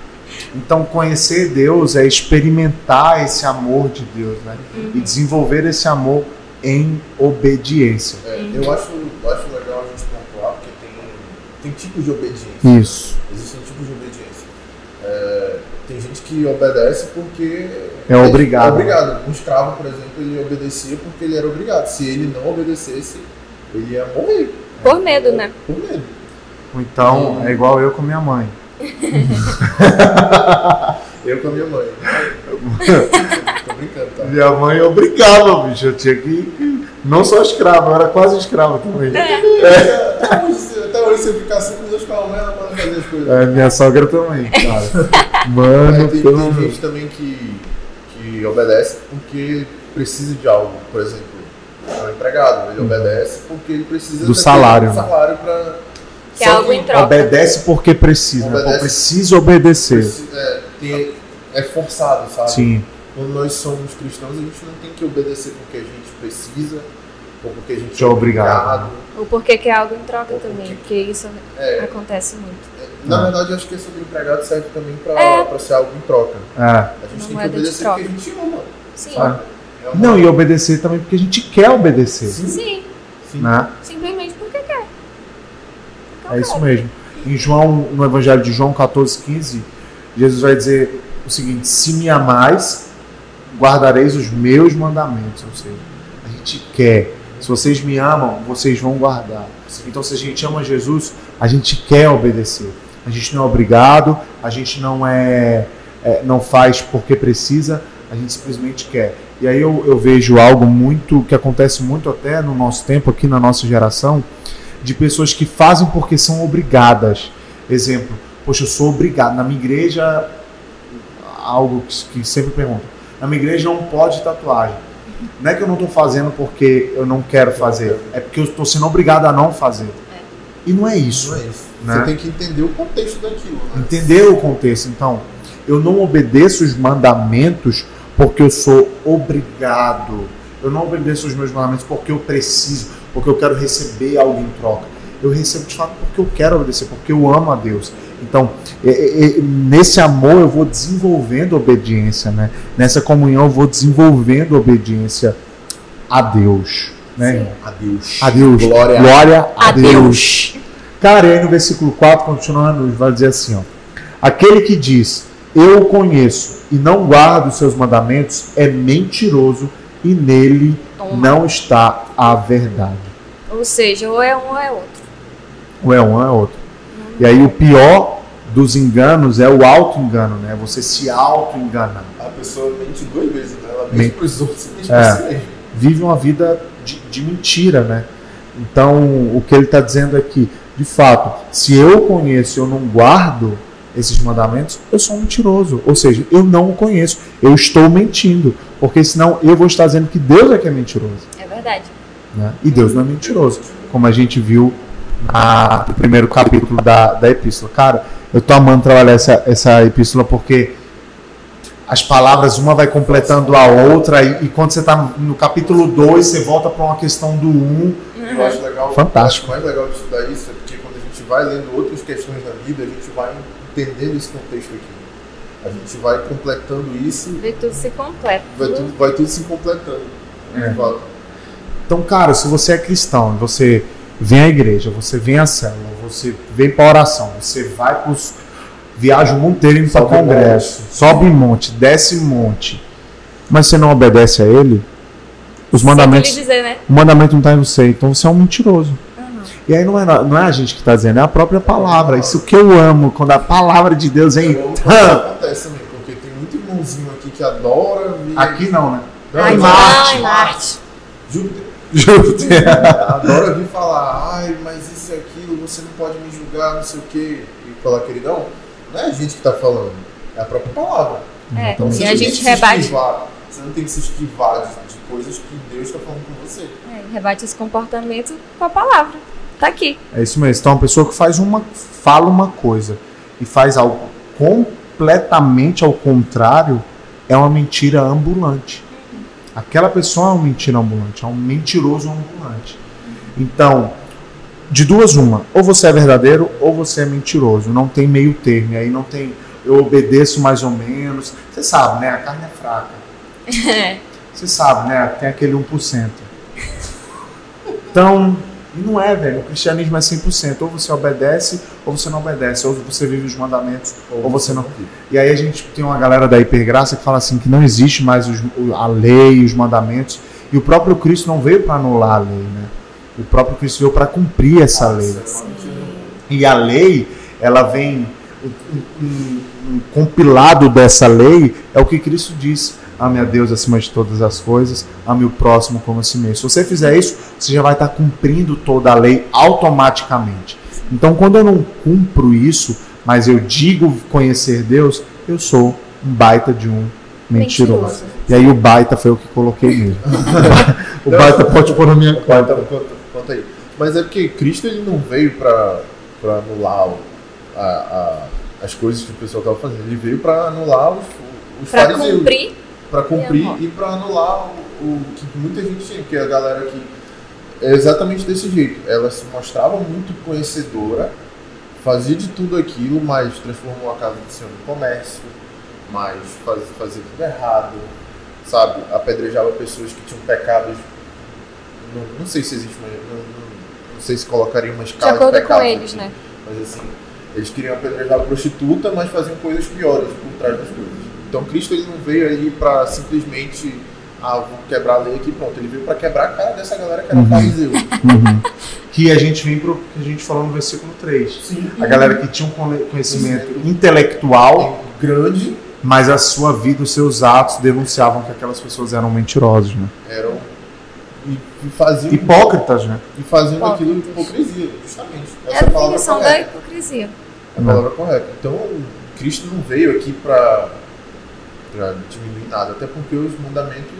Então, conhecer Deus é experimentar esse amor de Deus, né? Uhum. E desenvolver esse amor em obediência. É, eu, acho, eu acho legal a gente pontuar, porque tem, tem tipos de obediência. Isso. Existem tipos de obediência. É, tem gente que obedece porque. É obrigado. É obrigado. Um escravo, por exemplo, ele obedecia porque ele era obrigado. Se ele não obedecesse, ele ia morrer. Por medo, né? Por medo. Ou Então, é igual eu com minha mãe. [LAUGHS] Eu com a minha mãe. [LAUGHS] Tô brincando, tá? Minha mãe obrigava, bicho. Eu tinha que. Não só escravo, eu era quase escravo também. Até hoje, se- até hoje, se eu ficar cinco minutos com a mãe, ela pode fazer as coisas. É, minha sogra também, cara. Mano, É, tem, pelo tem gente também que, que obedece porque precisa de algo. Por exemplo, é um empregado, ele obedece porque ele precisa Uhum. Do salário, né? salário é Só algo em troca. Obedece porque precisa. né? Obedece. Precisa obedecer. preci- é, é forçado, sabe? Sim. Quando nós somos cristãos, a gente não tem que obedecer porque a gente precisa ou porque a gente Que é obrigado. Ou porque quer algo em troca Ou também, porque- porque isso É, acontece muito. na verdade, eu acho que esse do empregado serve também pra, É. pra ser algo em troca. É. A gente Uma tem que obedecer porque a gente ama. Sim. Ah. É uma- Não, e obedecer também porque a gente quer obedecer. Sim, Sim, sim. Né? simplesmente porque quer. Porque É isso mesmo. Em João, no Evangelho de João 14, 15, Jesus vai dizer o seguinte: se me amais, guardareis os meus mandamentos. Ou seja, a gente quer. Se vocês me amam, vocês vão guardar. Então, se a gente ama Jesus, a gente quer obedecer. A gente não é obrigado, a gente não é, é, não faz porque precisa, a gente simplesmente quer. E aí eu, eu vejo algo muito que acontece muito até no nosso tempo aqui na nossa geração, de pessoas que fazem porque são obrigadas. Exemplo, poxa, eu sou obrigado. Na minha igreja, algo que, que sempre pergunto, na minha igreja não pode tatuagem. Não é que eu não estou fazendo porque eu não quero fazer, é porque eu estou sendo obrigado a não fazer. E não é isso. Não é isso. Né? Você tem que entender o contexto daquilo, né? Entender o contexto. Então, eu não obedeço os mandamentos porque eu sou obrigado. Eu não obedeço os meus mandamentos porque eu preciso, porque eu quero receber algo em troca. Eu recebo de fato porque eu quero obedecer, porque eu amo a Deus. Então, é- é- é- nesse amor eu vou desenvolvendo obediência, né? Nessa comunhão eu vou desenvolvendo obediência a Deus, né? Adeus. A Deus. Glória a Glória a A Deus. Deus. Cara, e aí no versículo 4, continuando, vai dizer assim: ó, Aquele que diz, Eu o conheço, e não guarda os seus mandamentos, é mentiroso, e nele Não está a verdade. Ou seja, ou é um ou é outro. Ou é um ou é outro. E aí o pior dos enganos é o auto-engano, né? Você se auto-engana. A pessoa mente duas vezes, né? Ela Men- mente pros outros e mente É. pra si mesmo. vive uma vida de, de mentira, né? Então, o que ele está dizendo é que, de fato, se eu conheço e eu não guardo esses mandamentos, eu sou um mentiroso. Ou seja, eu não o conheço. Eu estou mentindo. Porque senão eu vou estar dizendo que Deus é que é mentiroso. É verdade. Né? E Deus não é mentiroso. Como a gente viu na- no primeiro capítulo da, da epístola. Cara, eu tô amando trabalhar essa, essa epístola porque as palavras, uma vai completando a outra, e, e quando você está no, no capítulo 2, você volta para uma questão do 1. Um, Eu acho legal. Fantástico. Eu acho mais legal de estudar isso é porque quando a gente vai lendo outras questões da vida, a gente vai entendendo esse contexto aqui. A gente vai completando isso, Ver tudo se completa. vai tudo, vai tudo se completando. É. Então, cara, se você é cristão, você vem à igreja, você vem à célula, você vem para oração, você vai para os. viaja o mundo inteiro indo para Sobe congresso, sobe monte, desce monte, mas você não obedece a ele, os mandamentos. Dizer, né? O mandamento não está em você, então você é um mentiroso. E aí não é, não é a gente que está dizendo, é a própria palavra. Isso que eu amo, quando a palavra de Deus vem. Eu quando isso acontece também, porque tem muito irmãozinho aqui que adora vir. Aqui não, né? Não, Ai, Marte. Marte. Júpiter. Júpiter. Adora vir falar, ai, mas isso e aquilo, você não pode me julgar, não sei o quê. E falar, queridão, não é a gente que tá falando, é a própria palavra. É, Então e não a gente rebate, esquivar, você não tem que se esquivar de, de coisas que Deus está falando com você. é, rebate esse comportamento com a palavra. Tá aqui. É isso mesmo. Então, uma pessoa que faz uma, fala uma coisa e faz algo completamente ao contrário é uma mentira ambulante. Aquela pessoa é uma mentira ambulante, é um mentiroso ambulante. Então, de duas uma, ou você é verdadeiro ou você é mentiroso. Não tem meio termo. E aí não tem eu obedeço mais ou menos. Você sabe, né? A carne é fraca. [LAUGHS] Você sabe, né? Tem aquele 1%. Então, e não é, velho. O cristianismo é 100%. Ou você obedece, ou você não obedece. Ou você vive os mandamentos, ou você não. E aí a gente tem uma galera da hipergraça que fala assim que não existe mais os- a lei, os mandamentos. E o próprio Cristo não veio para anular a lei, né? O próprio Cristo veio para cumprir essa lei. E a lei, ela vem. Um, um- um compilado dessa lei é o que Cristo disse. Ame a Deus acima de todas as coisas, ame o próximo como a si mesmo. Se você fizer isso, você já vai estar cumprindo toda a lei automaticamente. Então, quando eu não cumpro isso, mas eu digo conhecer Deus, eu sou um baita de um mentiroso. Mentiroso. E aí o baita foi o que coloquei mesmo. [LAUGHS] o baita pode pôr na minha Conta, conta. conta, conta aí. Mas é porque Cristo ele não veio para anular a- a- as coisas que o pessoal estava fazendo. Ele veio para anular os, os Pra fariseus. cumprir. Para cumprir e para anular o, o que muita gente tinha, porque a galera que é exatamente desse jeito. Ela se mostrava muito conhecedora, fazia de tudo aquilo, mas transformou a casa do Senhor no comércio, mas faz, fazia tudo errado, sabe? Apedrejava pessoas que tinham pecados. Não, não sei se existe uma. Não, não- não sei se colocaria uma De escala acordo com pecados eles, aqui, né? Mas assim, eles queriam apedrejar a prostituta, mas faziam coisas piores por trás das coisas. Então Cristo ele não veio aí para simplesmente ah, vou quebrar a lei aqui, pronto. Ele veio para quebrar a cara dessa galera que era Uhum. fariseu. Uhum. Que a gente vem pro que a gente falou no versículo 3. Sim. A galera que tinha um conhe- conhecimento intelectual, grande mas a sua vida, os seus atos denunciavam que aquelas pessoas eram mentirosas, né? eram e, e faziam Hipócritas, né? e faziam aquilo de hipocrisia, justamente. É Essa a é a palavra definição da hipocrisia. É a palavra correta. Então, Cristo não veio aqui para diminuir nada, até porque os mandamentos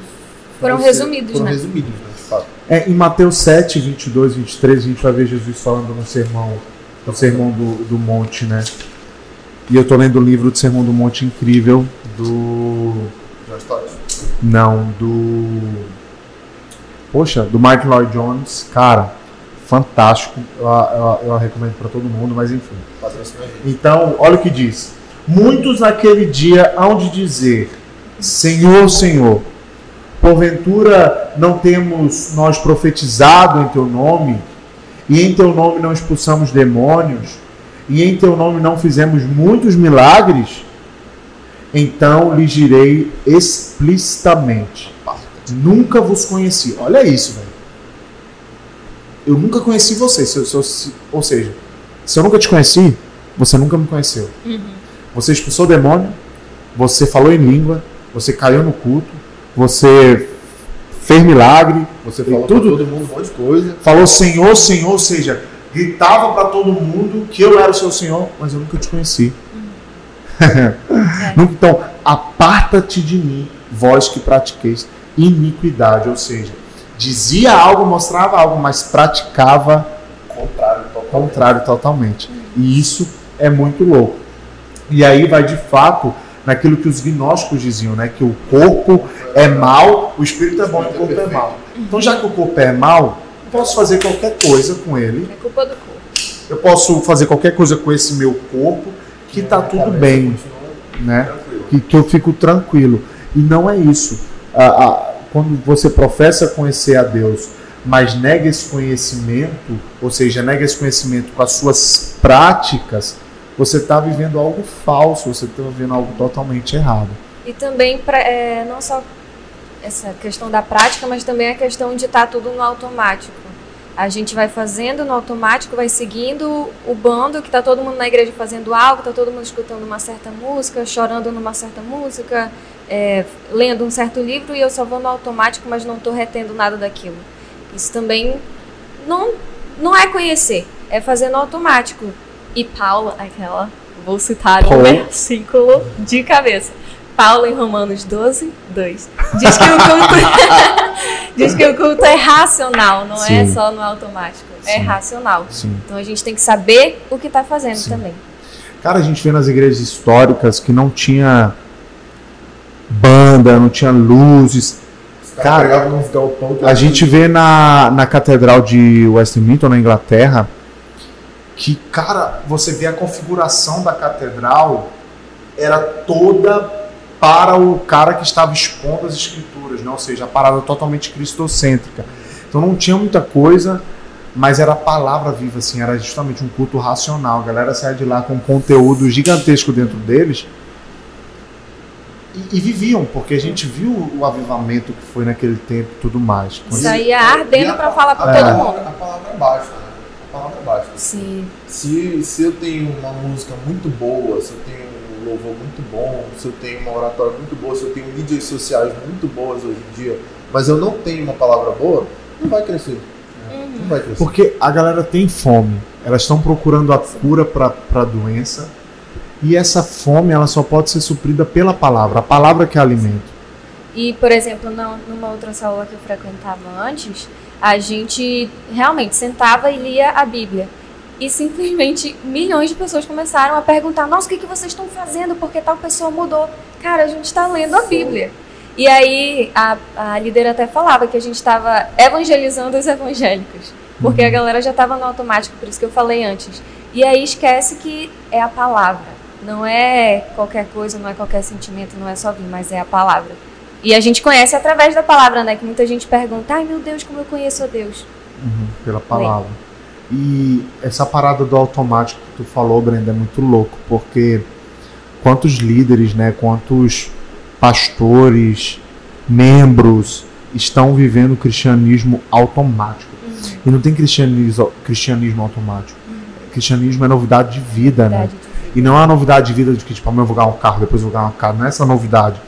Foram vão resumidos, foram né? resumidos, né, de fato. É, em Mateus 7, 22, 23, a gente vai ver Jesus falando no sermão, no sermão do, do monte, né? E eu tô lendo o livro do Sermão do Monte incrível do. Já. Não, do. Poxa, do Martin Lloyd Jones. Cara, fantástico. Eu, eu, eu recomendo para todo mundo, mas enfim. Então, olha o que diz. Muitos naquele dia hão de dizer: Senhor, Senhor, porventura não temos nós profetizado em teu nome, e em teu nome não expulsamos demônios, e em teu nome não fizemos muitos milagres? Então lhes direi explicitamente: Nunca vos conheci. Olha isso, velho. Eu nunca conheci você. Se eu- se eu- se- ou seja, se eu nunca te conheci, você nunca me conheceu. Você expulsou demônio, você falou em língua, você caiu no culto, você fez milagre, Você fez falou tudo, todo mundo um monte de coisa. falou Senhor, Senhor, ou seja, gritava para todo mundo que eu era o seu Senhor, mas eu nunca te conheci. [LAUGHS] Então, aparta-te de mim, vós que pratiqueis iniquidade, ou seja, dizia algo, mostrava algo, mas praticava Contrário, totalmente. contrário totalmente. E isso é muito louco. E aí vai de fato naquilo que os gnósticos diziam, né? Que o corpo é mal, o espírito é bom e o corpo é mal. Então, já que o corpo é mal, eu posso fazer qualquer coisa com ele. É culpa do corpo. Eu posso fazer qualquer coisa com esse meu corpo que tá tudo bem, né? Tranquilo. que, que eu fico tranquilo. E não é isso. Ah, ah, quando você professa conhecer a Deus, mas nega esse conhecimento, ou seja, nega esse conhecimento com as suas práticas, você está vivendo algo falso, você está vivendo algo totalmente errado. E também, pra- é, não só essa questão da prática, mas também a questão de estar tudo no automático. A gente vai fazendo no automático, vai seguindo o bando, que tá todo mundo na igreja fazendo algo, tá todo mundo escutando uma certa música, chorando numa certa música, é, lendo um certo livro e eu só vou no automático, mas não estou retendo nada daquilo. Isso também não, não é conhecer, é fazer no automático. E Paulo, aquela, vou citar um Paulo. versículo de cabeça. Paulo em Romanos 12, 2. Diz que o culto, [LAUGHS] diz que o culto é racional, não é Sim. só no automático. É Sim. racional. Sim. Então a gente tem que saber o que está fazendo Sim. também. Cara, a gente vê nas igrejas históricas que não tinha banda, não tinha luzes. Os Cara, caras pegavam uns galpão que A gente vê na, na Catedral de Westminster, na Inglaterra, que, cara, você vê a configuração da catedral era toda para o cara que estava expondo as escrituras, né? ou seja, a parada totalmente cristocêntrica. Então não tinha muita coisa, mas era a palavra viva, assim, era justamente um culto racional. A galera saía de lá com um conteúdo gigantesco dentro deles e, e viviam, porque a gente viu o avivamento que foi naquele tempo e tudo mais. Saía ardendo E a- para falar para a todo mundo. A palavra baixa, né? A palavra baixa. Sim. Se, se eu tenho uma música muito boa, se eu tenho um louvor muito bom, se eu tenho uma oratória muito boa, se eu tenho mídias sociais muito boas hoje em dia, mas eu não tenho uma palavra boa, não vai crescer. Não vai crescer. Porque a galera tem fome, elas estão procurando a cura para a doença e essa fome ela só pode ser suprida pela palavra, a palavra que é alimento. E, por exemplo, não- numa outra sala que eu frequentava antes, a gente realmente sentava e lia a Bíblia. E simplesmente [LAUGHS] milhões de pessoas começaram a perguntar: Nossa, o que, que vocês estão fazendo? Porque tal pessoa mudou. Cara, a gente está lendo a Bíblia. E aí a, a líder até falava que a gente estava evangelizando os evangélicos. Porque a galera já estava no automático, por isso que eu falei antes. E aí esquece que é a palavra. Não é qualquer coisa, não é qualquer sentimento, não é só vir, mas é a palavra. E a gente conhece através da palavra, né? Que muita gente pergunta, ai meu Deus, como eu conheço a Deus. Uhum, pela palavra. E essa parada do automático que tu falou, Brenda, é muito louco, porque quantos líderes, né, quantos pastores, membros estão vivendo o cristianismo automático. E não tem cristianismo, cristianismo automático. Cristianismo é novidade de vida, né? Verdade. E não é uma novidade de vida de que, tipo, amanhã eu vou ganhar um carro, depois eu vou ganhar um carro. Não é essa novidade.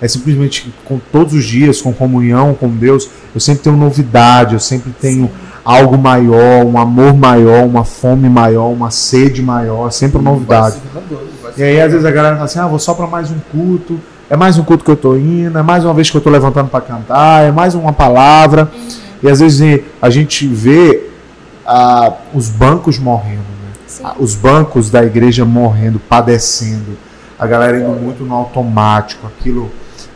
É simplesmente com todos os dias, com comunhão com Deus, eu sempre tenho novidade, eu sempre tenho algo maior, um amor maior, uma fome maior, uma sede maior, sempre uma novidade. E aí, às vezes, a galera fala assim: ah, vou só para mais um culto, é mais um culto que eu tô indo, é mais uma vez que eu tô levantando para cantar, é mais uma palavra. E às vezes a gente vê ah, os bancos morrendo, né? Sim. Ah, os bancos da igreja morrendo, padecendo, a galera indo muito no automático, aquilo,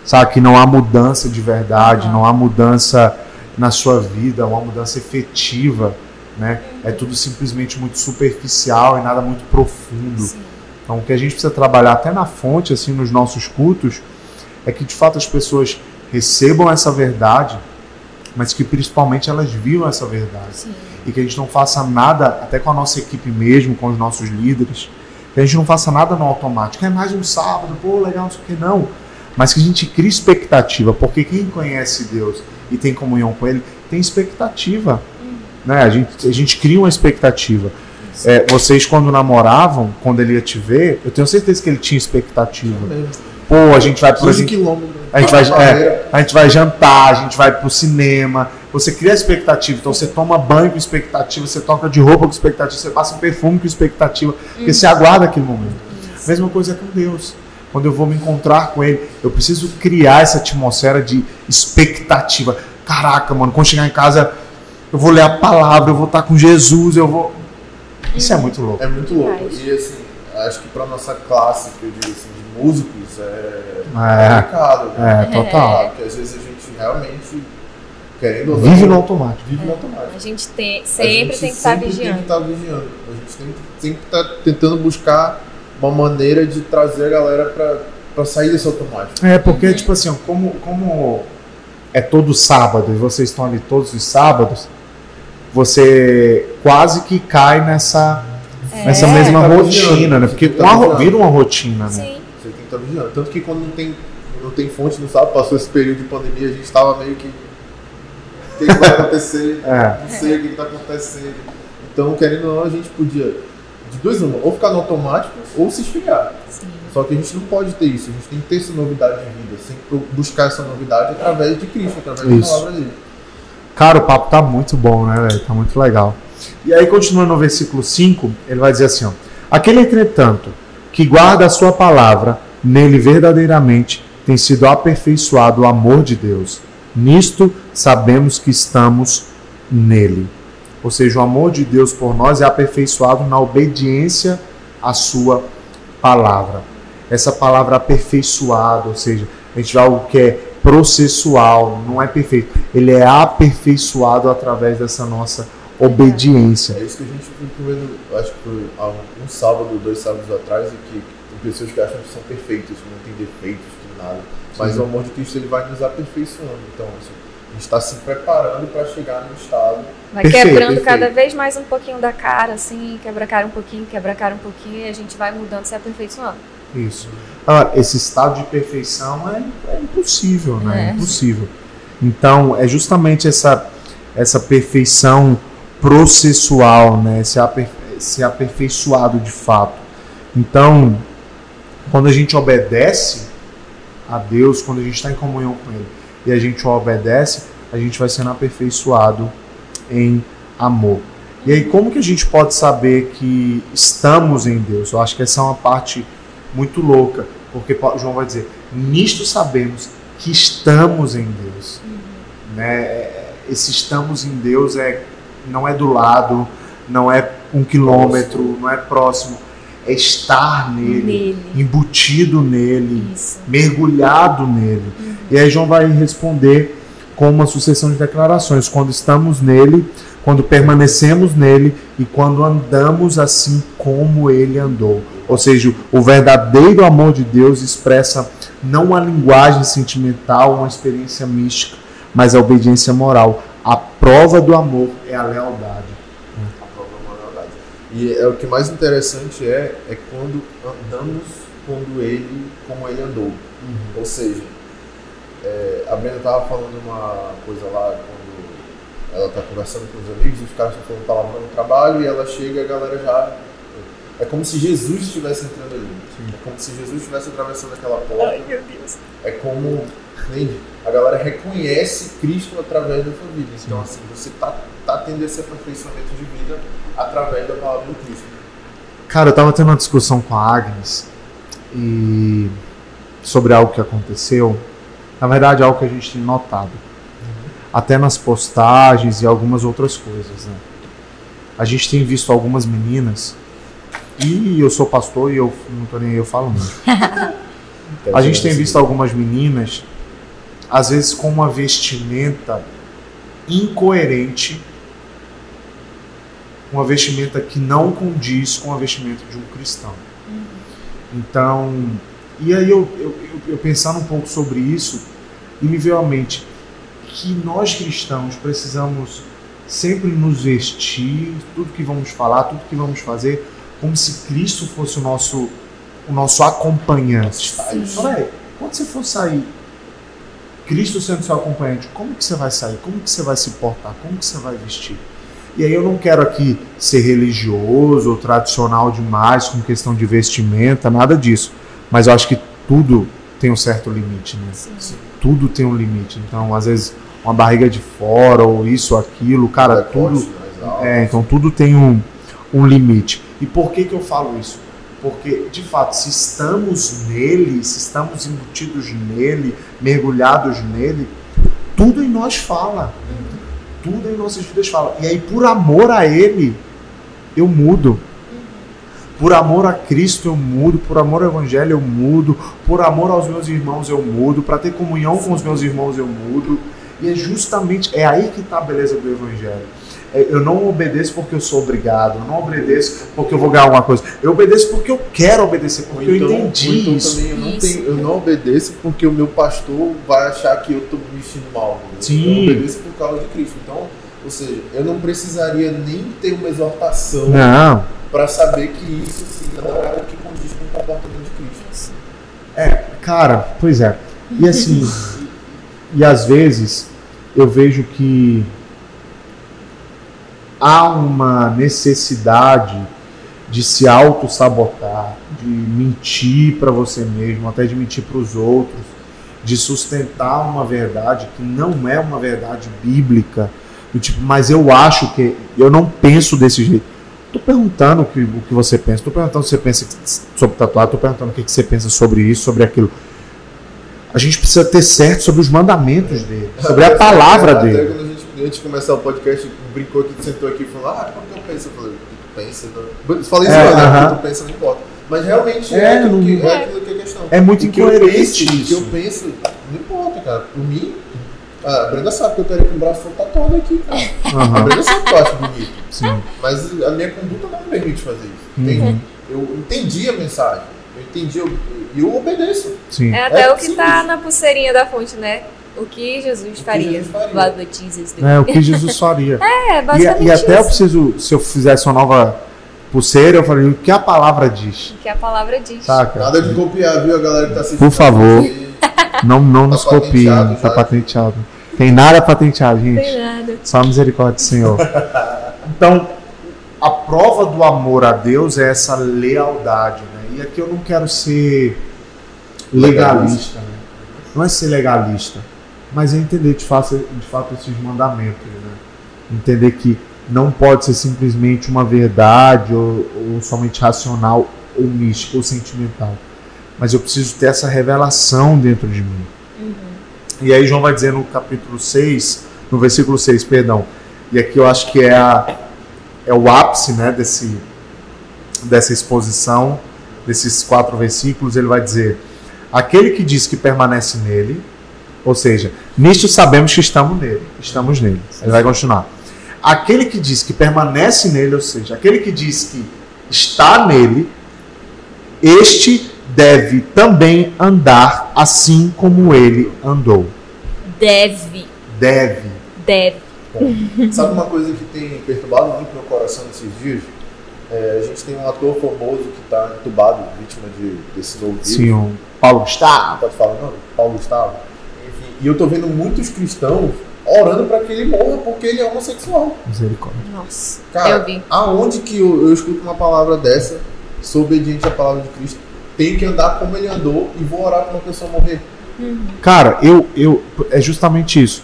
sabe, que não há mudança de verdade, não há mudança na sua vida, uma mudança efetiva, né? É tudo simplesmente muito superficial e nada muito profundo. Sim. Então, o que a gente precisa trabalhar até na fonte, assim, nos nossos cultos, é que de fato as pessoas recebam essa verdade, mas que principalmente elas vivam essa verdade. Sim. E que a gente não faça nada, até com a nossa equipe mesmo, com os nossos líderes, que a gente não faça nada no automático. É mais um sábado, pô, legal, não sei o que, não. Mas que a gente crie expectativa, porque quem conhece Deus e tem comunhão com Ele, tem expectativa. Né? A, gente, a gente cria uma expectativa. É, vocês, quando namoravam, quando ele ia te ver, eu tenho certeza que ele tinha expectativa. Mesmo. Pô, a gente vai pro 15 quilômetros. a gente, vai, é, a gente vai jantar, a gente vai pro cinema. Você cria expectativa, então você toma banho com expectativa, você toca de roupa com expectativa, você passa um perfume com expectativa, porque você aguarda aquele momento. Mesma coisa com Deus. Quando eu vou me encontrar com Ele, eu preciso criar essa atmosfera de expectativa. Caraca, mano, quando chegar em casa, eu vou ler a palavra, eu vou estar com Jesus, eu vou. Isso é muito louco. É muito louco. Demais. E assim, acho que pra nossa classe, que eu digo assim, de músicos, é, É. complicado. né? É, total. Porque às vezes a gente realmente, querendo ou não, Vive no automático. vive no automático. A gente tem, A sempre gente tem que estar sempre vigiando. Tem que estar vigiando. A gente tem, tem que estar tentando buscar uma maneira de trazer a galera pra, pra sair desse automático. É, porque, tipo assim, ó, como, como é todo sábado e vocês estão ali todos os sábados, você quase que cai nessa, É. nessa mesma Tá rotina, né? Porque uma tá vigiando. vira uma rotina, né? Sim. Você tem que estar vigiando. Tanto que quando não tem, não tem fonte no sábado, passou esse período de pandemia, a gente estava meio que. o que, que vai [LAUGHS] acontecer, É. não sei o que está acontecendo. Então, querendo ou não, a gente podia, de duas uma, ou ficar no automático ou se esfriar. Sim. Só que a gente não pode ter isso, a gente tem que ter essa novidade de vida, tem que buscar essa novidade através de Cristo, através Isso. da palavra dele. Cara, o papo tá muito bom, né, velho? Tá muito legal. E aí, continuando no versículo 5, ele vai dizer assim: ó, Aquele, entretanto, que guarda a sua palavra, nele verdadeiramente tem sido aperfeiçoado o amor de Deus. Nisto sabemos que estamos nele. Ou seja, o amor de Deus por nós é aperfeiçoado na obediência à sua palavra. Essa palavra aperfeiçoado, ou seja, a gente vê algo que é processual, não é perfeito. Ele é aperfeiçoado através dessa nossa obediência. É isso que a gente ficou vendo, acho que um, sábado, dois sábados atrás, e que tem pessoas que acham que são perfeitas, que não tem defeitos, que nada. Mas Sim. o amor de Cristo ele vai nos aperfeiçoando. Então, assim, está se preparando para chegar no estado. Vai Perfeito, quebrando perfeito. cada vez mais um pouquinho da cara, assim, quebra a cara um pouquinho, quebra a cara um pouquinho, e a gente vai mudando, se aperfeiçoando. Isso. Agora, esse estado de perfeição é, é impossível, né? É É. impossível. Então, é justamente essa, essa perfeição processual, né? Aper, ser aperfeiçoado de fato. Então, quando a gente obedece a Deus, quando a gente está em comunhão com Ele e a gente obedece, a gente vai sendo aperfeiçoado em amor. E aí, como que a gente pode saber que estamos em Deus? Eu acho que essa é uma parte muito louca, porque João vai dizer: nisto sabemos que estamos em Deus. Né? É- Esse estamos em Deus é não é do lado, não é um quilômetro, não é próximo, é estar nele, Nele. embutido nele, Isso. mergulhado nele. E aí João vai responder com uma sucessão de declarações. Quando estamos nele, quando permanecemos nele e quando andamos assim como ele andou. Ou seja, o verdadeiro amor de Deus expressa não uma linguagem sentimental, uma experiência mística, mas a obediência moral. A prova do amor é a lealdade. A prova é uma verdade. E é o que mais interessante é, é quando andamos quando ele, como ele andou. Ou seja, é, a Brenda estava falando uma coisa lá quando ela está conversando com os amigos, os caras estão falando palavrão no trabalho e ela chega e a galera já. É como se Jesus estivesse entrando ali. É como se Jesus estivesse atravessando aquela porta. meu Deus. É como entende? a galera reconhece Cristo através da sua vida. Então, assim, você tá, tá tendo esse aperfeiçoamento de vida através da palavra do Cristo. Cara, eu tava tendo uma discussão com a Agnes e sobre algo que aconteceu. Na verdade, algo que a gente tem notado. Até nas postagens e algumas outras coisas, né? A gente tem visto algumas meninas e eu sou pastor e eu não tô nem aí, eu falo muito. A gente tem visto algumas meninas, às vezes com uma vestimenta incoerente, uma vestimenta que não condiz com a vestimenta de um cristão. Então, e aí eu, eu, eu, eu pensando um pouco sobre isso, e me veio à mente que nós cristãos precisamos sempre nos vestir, tudo que vamos falar, tudo que vamos fazer, como se Cristo fosse o nosso, o nosso acompanhante. Olha, quando você for sair, Cristo sendo seu acompanhante, como que você vai sair? Como que você vai se portar? Como que você vai vestir? E aí eu não quero aqui ser religioso ou tradicional demais com questão de vestimenta, nada disso. Mas eu acho que tudo tem um certo limite, né? Sim. Tudo tem um limite. Então, às vezes, uma barriga de fora ou isso, aquilo, cara, tudo. É, então tudo tem um, um limite. E por que, que eu falo isso? Porque, de fato, se estamos nele, se estamos embutidos nele, mergulhados nele, tudo em nós fala. Tudo em nossas vidas fala. E aí, por amor a ele, eu mudo. Por amor a Cristo eu mudo, por amor ao Evangelho eu mudo, por amor aos meus irmãos eu mudo, para ter comunhão com os meus irmãos eu mudo. E é justamente, é aí que está a beleza do Evangelho. É, Eu não obedeço porque eu sou obrigado, eu não obedeço porque eu vou ganhar alguma coisa. Eu obedeço porque eu quero obedecer, porque eu então, entendi ou então isso. também eu não, Isso. tenho, eu não obedeço porque o meu pastor vai achar que eu estou me vestindo mal. entendeu? Sim. Eu obedeço por causa de Cristo. Então, ou seja, eu não precisaria nem ter uma exortação para saber que isso sim é o que condiz com o comportamento de Cristo. É, cara, pois é. E assim, e às vezes eu vejo que há uma necessidade de se auto-sabotar, de mentir para você mesmo, até de mentir para os outros, de sustentar uma verdade que não é uma verdade bíblica, do tipo, mas eu acho que eu não penso desse jeito. Tô perguntando o que, o que você pensa, tô perguntando se você pensa sobre tatuagem, tô perguntando o que, que você pensa sobre isso, sobre aquilo. A gente precisa ter certo sobre os mandamentos dele, sobre a palavra Até dele. Quando a gente, antes de começar o podcast, brincou aqui, sentou aqui e falou, ah, como que eu penso? Eu falei, o que tu pensa? Não... Eu Falei isso, É, né? aham. O que tu pensa não importa. Mas realmente é, É, aquilo, que, não- é aquilo que é a questão. É muito que eu incoerente O que eu penso, não importa, cara. Por mim, a Brenda sabe que eu estaria com o braço todo tatuado aqui, cara. A Brenda sabe que eu acho bonito. sim. Mas a minha conduta não me permite fazer isso. Uhum. Eu entendi a mensagem. Eu entendi eu- e eu, obedeço. Sim. É até É o que simples. tá na pulseirinha da fonte, né? O que Jesus faria. Jesus faria. Jesus? É o que Jesus faria. [LAUGHS] É, E, basicamente e até eu isso. preciso, se eu fizesse uma nova pulseira, eu falei, o que a palavra diz? O que a palavra diz. Saca? Nada de copiar, viu, a galera que tá assistindo. Por favor. E- Não, não Tá nos copiem, tá patenteado. Tem nada patenteado, Não tem gente. nada. Só a misericórdia do Senhor. [LAUGHS] Então, a prova do amor a Deus é essa lealdade, né? E aqui eu não quero ser legalista, né? Não é ser legalista, mas é entender de fato, de fato esses mandamentos, né? Entender que não pode ser simplesmente uma verdade ou, ou somente racional ou mística ou sentimental. Mas eu preciso ter essa revelação dentro de mim. E aí João vai dizer no capítulo 6, no versículo 6, perdão. E aqui eu acho que é, a, é o ápice né, desse, dessa exposição, desses quatro versículos. Ele vai dizer: Aquele que diz que permanece nele, ou seja, nisto sabemos que estamos nele, estamos nele. Ele vai continuar. Aquele que diz que permanece nele, ou seja, aquele que diz que está nele, este deve também andar assim como ele andou. Deve. Deve. Deve. Sabe uma coisa que tem perturbado muito meu coração nesses dias? É, a gente tem um ator famoso que está entubado, vítima de, desse novo vírus. Sim, o Paulo Gustavo. Pode falar o nome? Paulo Gustavo. E eu tô vendo muitos cristãos orando para que ele morra porque ele é homossexual. Misericórdia. Nossa. Cara, aonde que eu, eu escuto uma palavra dessa, sou obediente à palavra de Cristo, tenho que andar como ele andou e vou orar para uma pessoa morrer? Cara, eu, eu. É justamente isso.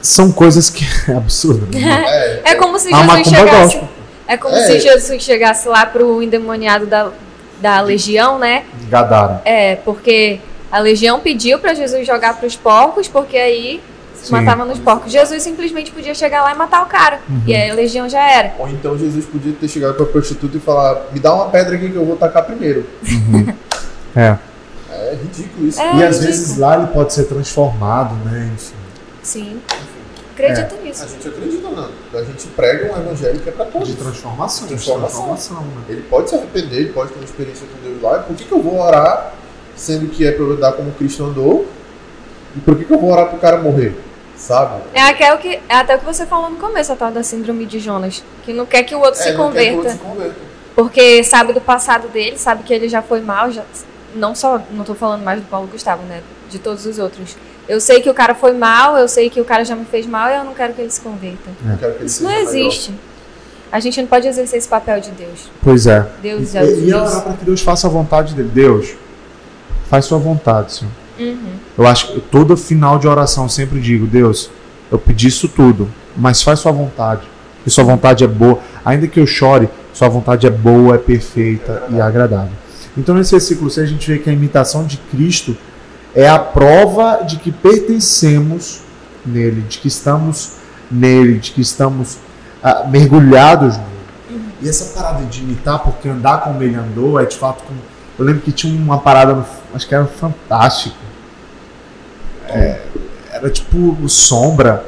São coisas que. [LAUGHS] É absurdo. Né? [LAUGHS] É, É como se Jesus chegasse. É como É. se Jesus chegasse lá pro endemoniado da, da legião, né? Gadara. É, porque a legião pediu pra Jesus jogar pros porcos, porque aí se Sim. matava nos porcos. Jesus simplesmente podia chegar lá e matar o cara. Uhum. E aí a legião já era. Ou então Jesus podia ter chegado para a prostituta e falar: me dá uma pedra aqui que eu vou tacar primeiro. [LAUGHS] É. É ridículo isso. É. e às ridículo. vezes lá ele pode ser transformado, né? Enfim. Sim. Acredito A nisso. gente acredita, não. A gente prega um evangelho que é para todos. De transformação. De Transformação. transformação né? Ele pode se arrepender, ele pode ter uma experiência com Deus lá. Por que, que eu vou orar, sendo que é para eu andar como Cristo andou? E por que, que eu vou orar pro cara morrer? Sabe? É, aquele que, é até o que você falou no começo, a tal da síndrome de Jonas. Que não quer que o outro se É, não quer que o outro converta. se converta. Porque sabe do passado dele, sabe que ele já foi mal, já, não só, não tô falando mais do Paulo Gustavo, né? De todos os outros. Eu sei que o cara foi mal, eu sei que o cara já me fez mal e eu não quero que ele se converta. Eu quero que ele Isso não existe. A gente não pode exercer esse papel de Deus. Pois é. Deus E, é o e orar para que Deus faça a vontade dele. Deus, faz sua vontade, Senhor. Uhum. Eu acho que todo final de oração eu sempre digo, Deus, eu pedi isso tudo, mas faz sua vontade. E sua vontade é boa. Ainda que eu chore, sua vontade é boa, é perfeita e agradável. Então nesse versículo 6 a gente vê que a imitação de Cristo é a prova de que pertencemos nele, de que estamos nele, de que estamos ah, mergulhados nele. E essa parada de imitar, porque andar como ele andou, é de fato como. Eu lembro que tinha uma parada, no, acho que era fantástico. É, era tipo o sombra,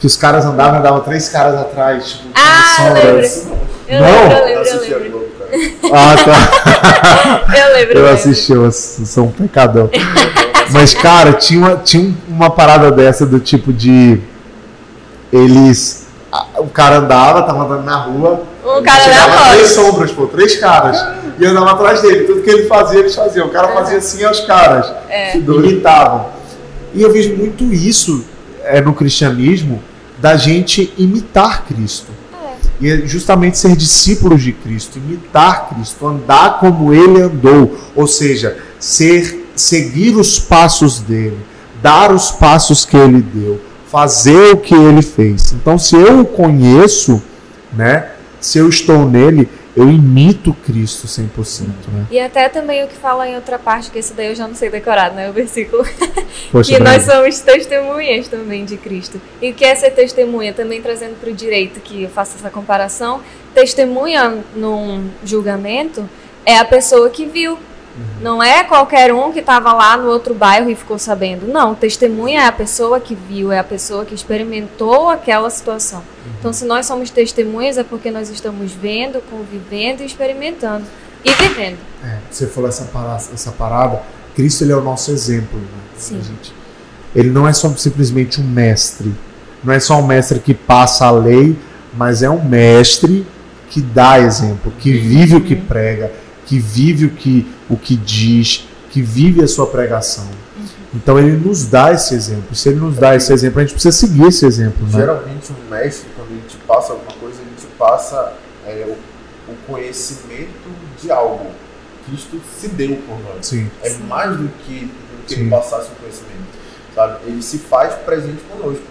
que os caras andavam, andavam três caras atrás, tipo, Ah, eu sombra. lembro. Eu Não? lembro, eu [LAUGHS] Eu lembro, eu lembro. Ah, tá. Eu lembro, Eu assisti, eu sou um pecador. Mas, cara, tinha uma, tinha uma parada dessa do tipo de. Eles. O cara andava, tava andando na rua. Um cara chegava aleatório. três sombras, pô, três caras. E andava atrás dele. Tudo que ele fazia, eles faziam. O cara fazia assim aos caras. É. Imitavam. E eu vejo muito isso é no cristianismo da gente imitar Cristo. É. E é justamente ser discípulos de Cristo, imitar Cristo, andar como ele andou, ou seja, ser seguir os passos dele, dar os passos que ele deu, fazer o que ele fez. Então, se eu o conheço, né, se eu estou nele, eu imito Cristo 100%, né? E até também o que fala em outra parte, que esse daí eu já não sei decorado, né? O versículo. Poxa, [LAUGHS] que nós somos testemunhas também de Cristo. E o que é ser testemunha? Também trazendo para o direito, que eu faço essa comparação. Testemunha num julgamento é a pessoa que viu. Não é qualquer um que estava lá no outro bairro e ficou sabendo. Não, testemunha é a pessoa que viu, é a pessoa que experimentou aquela situação. Então, se nós somos testemunhas, é porque nós estamos vendo, convivendo e experimentando. E vivendo. É, você falou essa parada, essa parada, Cristo ele é o nosso exemplo, né? Sim. Gente- ele não é só simplesmente um mestre, não é só um mestre que passa a lei, mas é um mestre que dá exemplo, que vive o que prega, que vive o que, o que diz, que vive a sua pregação. Então ele nos dá esse exemplo. Se ele nos dá esse exemplo, a gente precisa seguir esse exemplo, né? Geralmente um mestre, quando ele te passa alguma coisa, ele te passa é, o, o conhecimento de algo. Cristo se deu por nós. Sim. É mais do que, do que Sim. ele passasse um conhecimento. Sabe? Ele se faz presente conosco.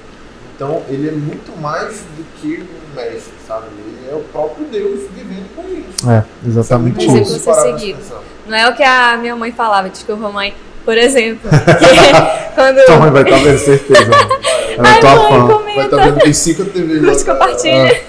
Então ele é muito mais do que um mestre, sabe? Ele é o próprio Deus vivendo com isso. É, exatamente isso. pra seguir. pensar. Não é o que a minha mãe falava, desculpa, mãe. Por exemplo, [LAUGHS] [LAUGHS] quando. Tua mãe vai estar vendo certeza. Ela é Ai, tua mãe, fã. Vai comenta. estar vendo tem cinco TVs Mas compartilha.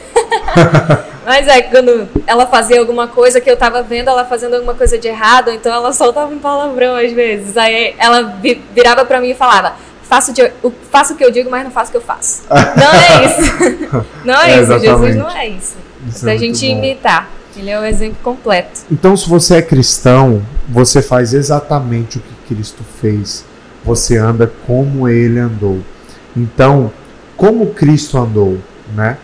Mas é, quando ela fazia alguma coisa que eu tava vendo ela fazendo alguma coisa de errado, então ela soltava um palavrão às vezes. Aí ela vi- virava pra mim e falava: faço, de- o, faço o que eu digo, mas não faço o que eu faço. [LAUGHS] Não é isso. [LAUGHS] Não é, É, isso. Jesus não é isso. Isso É muito gente imitar. Ele é o exemplo completo. Então, se você é cristão, você faz exatamente o que Cristo fez. Você anda como ele andou. Então, como Cristo andou, né?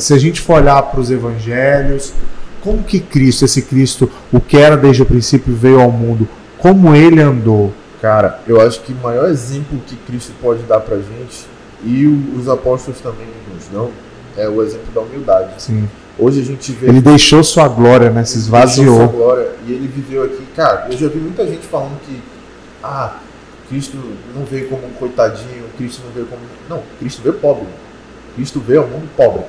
Se a gente for olhar para os evangelhos, como que Cristo, esse Cristo, o que era desde o princípio, veio ao mundo, como ele andou? Cara, eu acho que o maior exemplo que Cristo pode dar pra gente, e os apóstolos também nos dão, é o exemplo da humildade. Sim. Hoje a gente vê. Ele deixou sua glória, né? Se Ele deixou sua esvaziou. glória e ele viveu aqui. Cara, eu já vi muita gente falando que. Ah, Cristo não veio como um coitadinho, Cristo não veio como. Não, Cristo veio pobre. Cristo veio ao mundo pobre.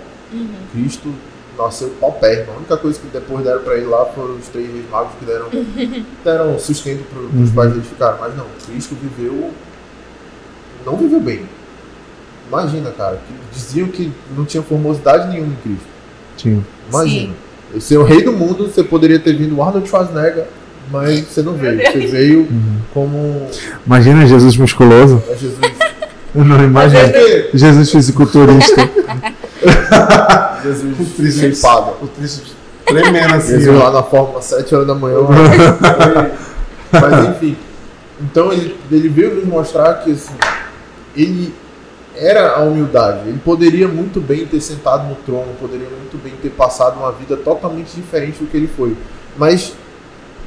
Cristo nasceu paupérrimo. A única coisa que depois deram pra ele lá foram os três reis magos que deram, [LAUGHS] deram sustento para os Uhum. pais dele ficaram. Mas não, Cristo viveu. Não viveu bem. Imagina, cara, que diziam que não tinha formosidade nenhuma em Cristo. Sim. Imagina. Ser o rei do mundo, você poderia ter vindo o Arnold Schwarzenegger, mas você não veio. Você veio Uhum. como Imagina Jesus musculoso. é Jesus. Eu não imagino. Porque Jesus fisiculturista. [LAUGHS] Jesus tríceps. shapeado. o tríceps tremendo assim. Jesus ó. lá na Fórmula 7 horas da manhã. [LAUGHS] Mas enfim. Então ele, ele veio nos mostrar que assim, ele era a humildade. Ele poderia muito bem ter sentado no trono, poderia muito bem ter passado uma vida totalmente diferente do que ele foi. Mas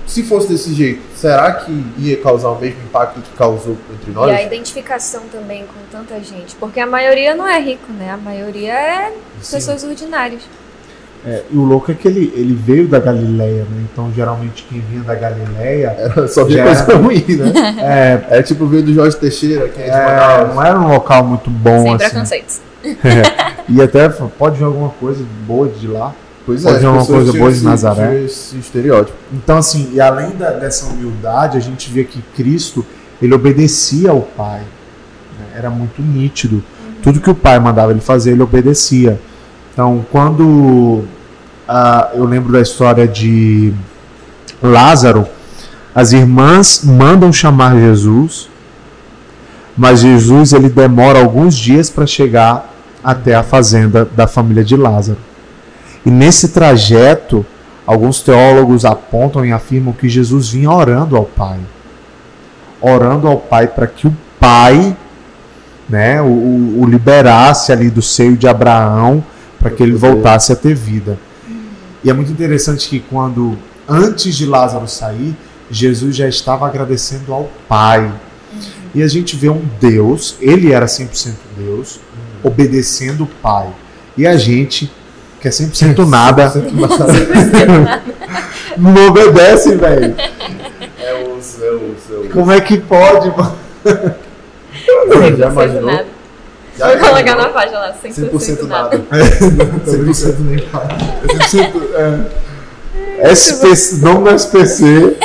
se fosse desse jeito, será que ia causar o mesmo impacto que causou entre E nós? a identificação também com tanta gente. Porque a maioria não é rico, né? A maioria é Sim. pessoas ordinárias. É, e o louco é que ele, ele veio da Galileia, né? Então, geralmente, quem vinha da Galileia [LAUGHS] Era só via coisa era. ruim, né? [LAUGHS] é, É tipo ver do Jorge Teixeira, quem é de é, Manaus. não era um local muito bom, Sem assim. preconceitos. [LAUGHS] E até pode vir alguma coisa boa de lá. Pois Pode é, ser uma coisa boa de Nazaré. Esse estereótipo. Então, assim, e além da- dessa humildade, a gente vê que Cristo, ele obedecia ao Pai. né? Era muito nítido. Tudo que o Pai mandava ele fazer, ele obedecia. Então, quando ah, eu lembro da história de Lázaro, as irmãs mandam chamar Jesus, mas Jesus ele demora alguns dias para chegar até a fazenda da família de Lázaro. E nesse trajeto, alguns teólogos apontam e afirmam que Jesus vinha orando ao Pai. Orando ao Pai para que o Pai né, o, o- liberasse ali do seio de Abraão para que ele voltasse a ter vida. E é muito interessante que quando, antes de Lázaro sair, Jesus já estava agradecendo ao Pai. E a gente vê um Deus, ele era 100% Deus, obedecendo o Pai. E a gente, que é 100% nada, [LAUGHS] não obedece, velho. É os, é os, é os. Como é que pode, mano? Já imaginou? nada. Já Vou colocar na faixa lá, 100%, 100% nada. nada. [LAUGHS] 100% nem pai. 100%, é. SPC, nome do SPC,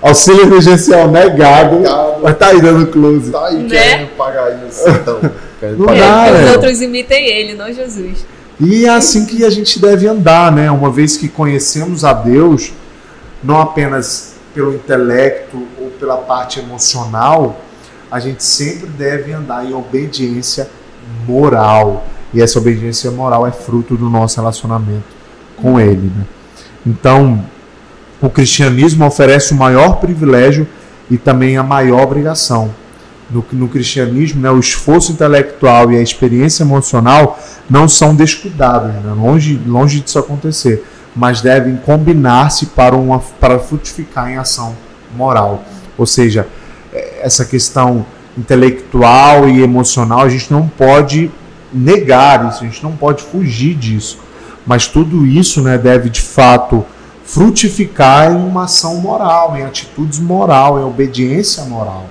auxílio emergencial negado, Negado. mas tá aí dando close. Tá aí Né? querendo pagar isso, então. Querendo Não pagar. dá, É, os outros imitem ele, não Jesus. E é assim que a gente deve andar, né? Uma vez que conhecemos a Deus, não apenas pelo intelecto ou pela parte emocional, a gente sempre deve andar em obediência moral. E essa obediência moral é fruto do nosso relacionamento com Ele. Né? Então, o cristianismo oferece o maior privilégio e também a maior obrigação. No, no cristianismo, né, o esforço intelectual e a experiência emocional não são descuidados, né? longe, longe disso acontecer, mas devem combinar-se para, para frutificar em ação moral. Ou seja, eh, essa questão intelectual e emocional, a gente não pode negar isso, a gente não pode fugir disso. Mas tudo isso né, deve de fato frutificar em uma ação moral, em atitudes moral, em obediência moral.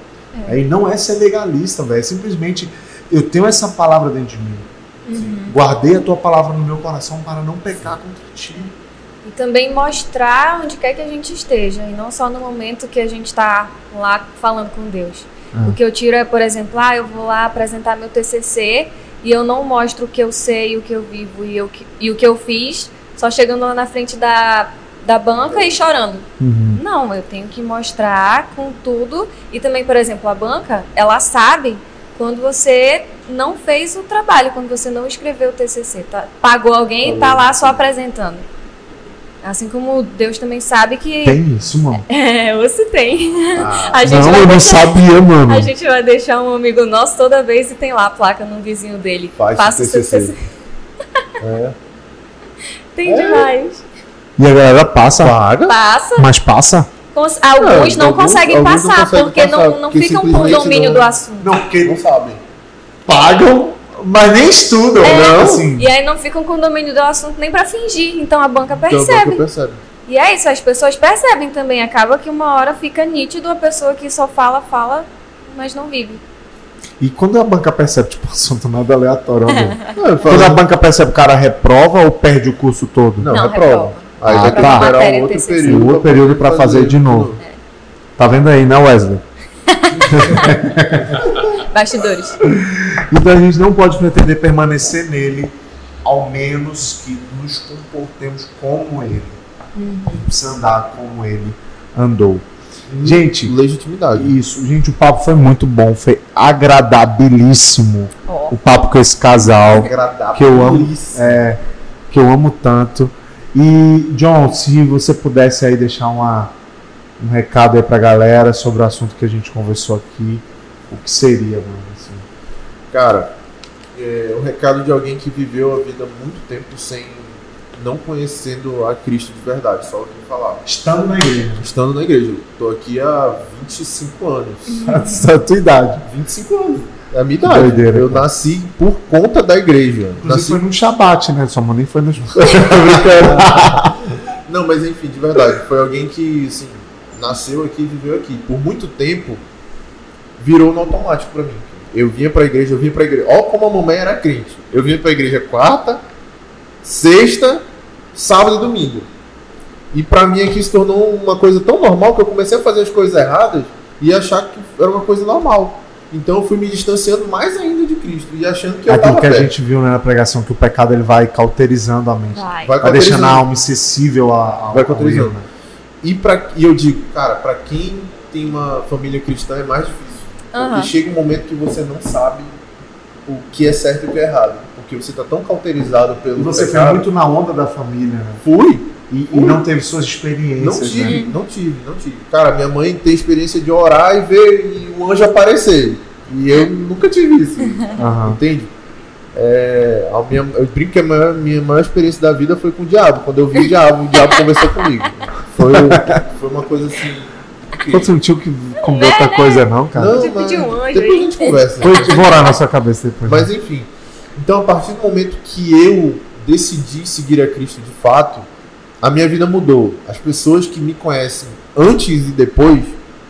É, E não é ser legalista, velho. É simplesmente eu tenho essa palavra dentro de mim. Guardei a tua palavra no meu coração para não pecar contra ti. E também mostrar onde quer que a gente esteja, e não só no momento que a gente está lá falando com Deus. Ah. O que eu tiro é, por exemplo, ah, eu vou lá apresentar meu TCC e eu não mostro o que eu sei, o que eu vivo e, eu, e o que eu fiz, só chegando lá na frente da, da banca e chorando. Uhum. Não, eu tenho que mostrar com tudo. E também, por exemplo, a banca, ela sabe quando você não fez o trabalho, quando você não escreveu o TCC. Tá? Pagou alguém e tá lá só apresentando. Assim como Deus também sabe que. Tem isso, mano. [LAUGHS] É, você tem. Ah, A gente, Não, vai eu não deixar, sabia, mano. a gente vai deixar um amigo nosso toda vez e tem lá a placa no vizinho dele. Faz Faça o TCC. TCC. é. [LAUGHS] Tem demais. E a galera passa. Paga? Passa. Mas passa? Cons- Alguns É, não alguns- conseguem alguns não passar, conseguem porque passar, não, não ficam com simplesmente domínio não- do assunto. Não, porque Não sabem. pagam, mas nem estudam, É, não. Assim. E aí não ficam com domínio do assunto nem pra fingir. Então a banca Então, a percebe. banca percebe. E é isso, as pessoas percebem também. Acaba que uma hora fica nítido a pessoa que só fala, fala, mas não vive. E quando a banca percebe, tipo, [LAUGHS] assunto nada aleatório. [LAUGHS] Não, Quando a banca percebe, o cara reprova ou perde o curso todo? Não, Não, reprova. reprova. Aí Ah, vai ter tá. que esperar Matéria um outro TCC. período. Outro pra período poder pra fazer de novo. Tá vendo aí, né, Wesley? [LAUGHS] Bastidores. Então a gente não pode pretender permanecer nele, ao menos que nos comportemos como ele. Precisa andar como ele andou. Gente, Legitimidade. isso, gente, o papo foi muito bom, foi agradabilíssimo. Ó. O papo com esse casal. Que eu amo, é, que eu amo tanto. E John, se você pudesse aí deixar uma, um recado aí pra galera sobre o assunto que a gente conversou aqui, o que seria, mano? assim? Cara, é um recado de alguém que viveu a vida muito tempo sem não conhecendo a Cristo de verdade, só ouvindo falar. Estando na igreja. Estando na igreja, tô aqui há 25 anos. Essa é a tua idade. 25 anos. É a minha idade. doideira, eu cara. nasci por conta da igreja. Inclusive Nasci... foi num Shabat, né? Sua mãe nem foi no [LAUGHS] [LAUGHS] Não, mas enfim, de verdade, foi alguém que, assim, nasceu aqui e viveu aqui. Por muito tempo, virou no automático pra mim. Eu vinha pra igreja, eu vinha pra igreja. Ó como a mamãe era crente. Eu vinha pra igreja quarta, sexta, sábado e domingo. E pra mim aqui se tornou uma coisa tão normal que eu comecei a fazer as coisas erradas e achar que era uma coisa normal. Então eu fui me distanciando mais ainda de Cristo e achando que eu Aquilo tava que a perto. gente viu né, na pregação, que o pecado ele vai cauterizando a mente. Vai. Vai Vai deixando a alma acessível a, a, Vai cauterizando. né? E, pra, e eu digo, cara, pra quem tem uma família cristã é mais difícil. Aham. Porque chega um momento que você não sabe o que é certo e o que é errado. Porque você tá tão cauterizado pelo E você foi pecado. muito na onda da família, né? Fui. E, e não teve suas experiências, Não tive, né? não tive, não tive. Cara, minha mãe tem experiência de orar e ver e o anjo aparecer. E eu nunca tive isso. [LAUGHS] Aham. Entende? É, a minha, eu brinco que a maior- minha maior experiência da vida foi com o diabo. Quando eu vi o diabo, o diabo conversou comigo. Foi, foi uma coisa assim que. Você não tinha que Né, outra né? coisa, não, cara? Não, de um anjo depois a gente conversa. Depois eu vou orar na sua cabeça depois. Mas enfim. Então, a partir do momento que eu decidi seguir a Cristo de fato, a minha vida mudou. As pessoas que me conhecem antes e depois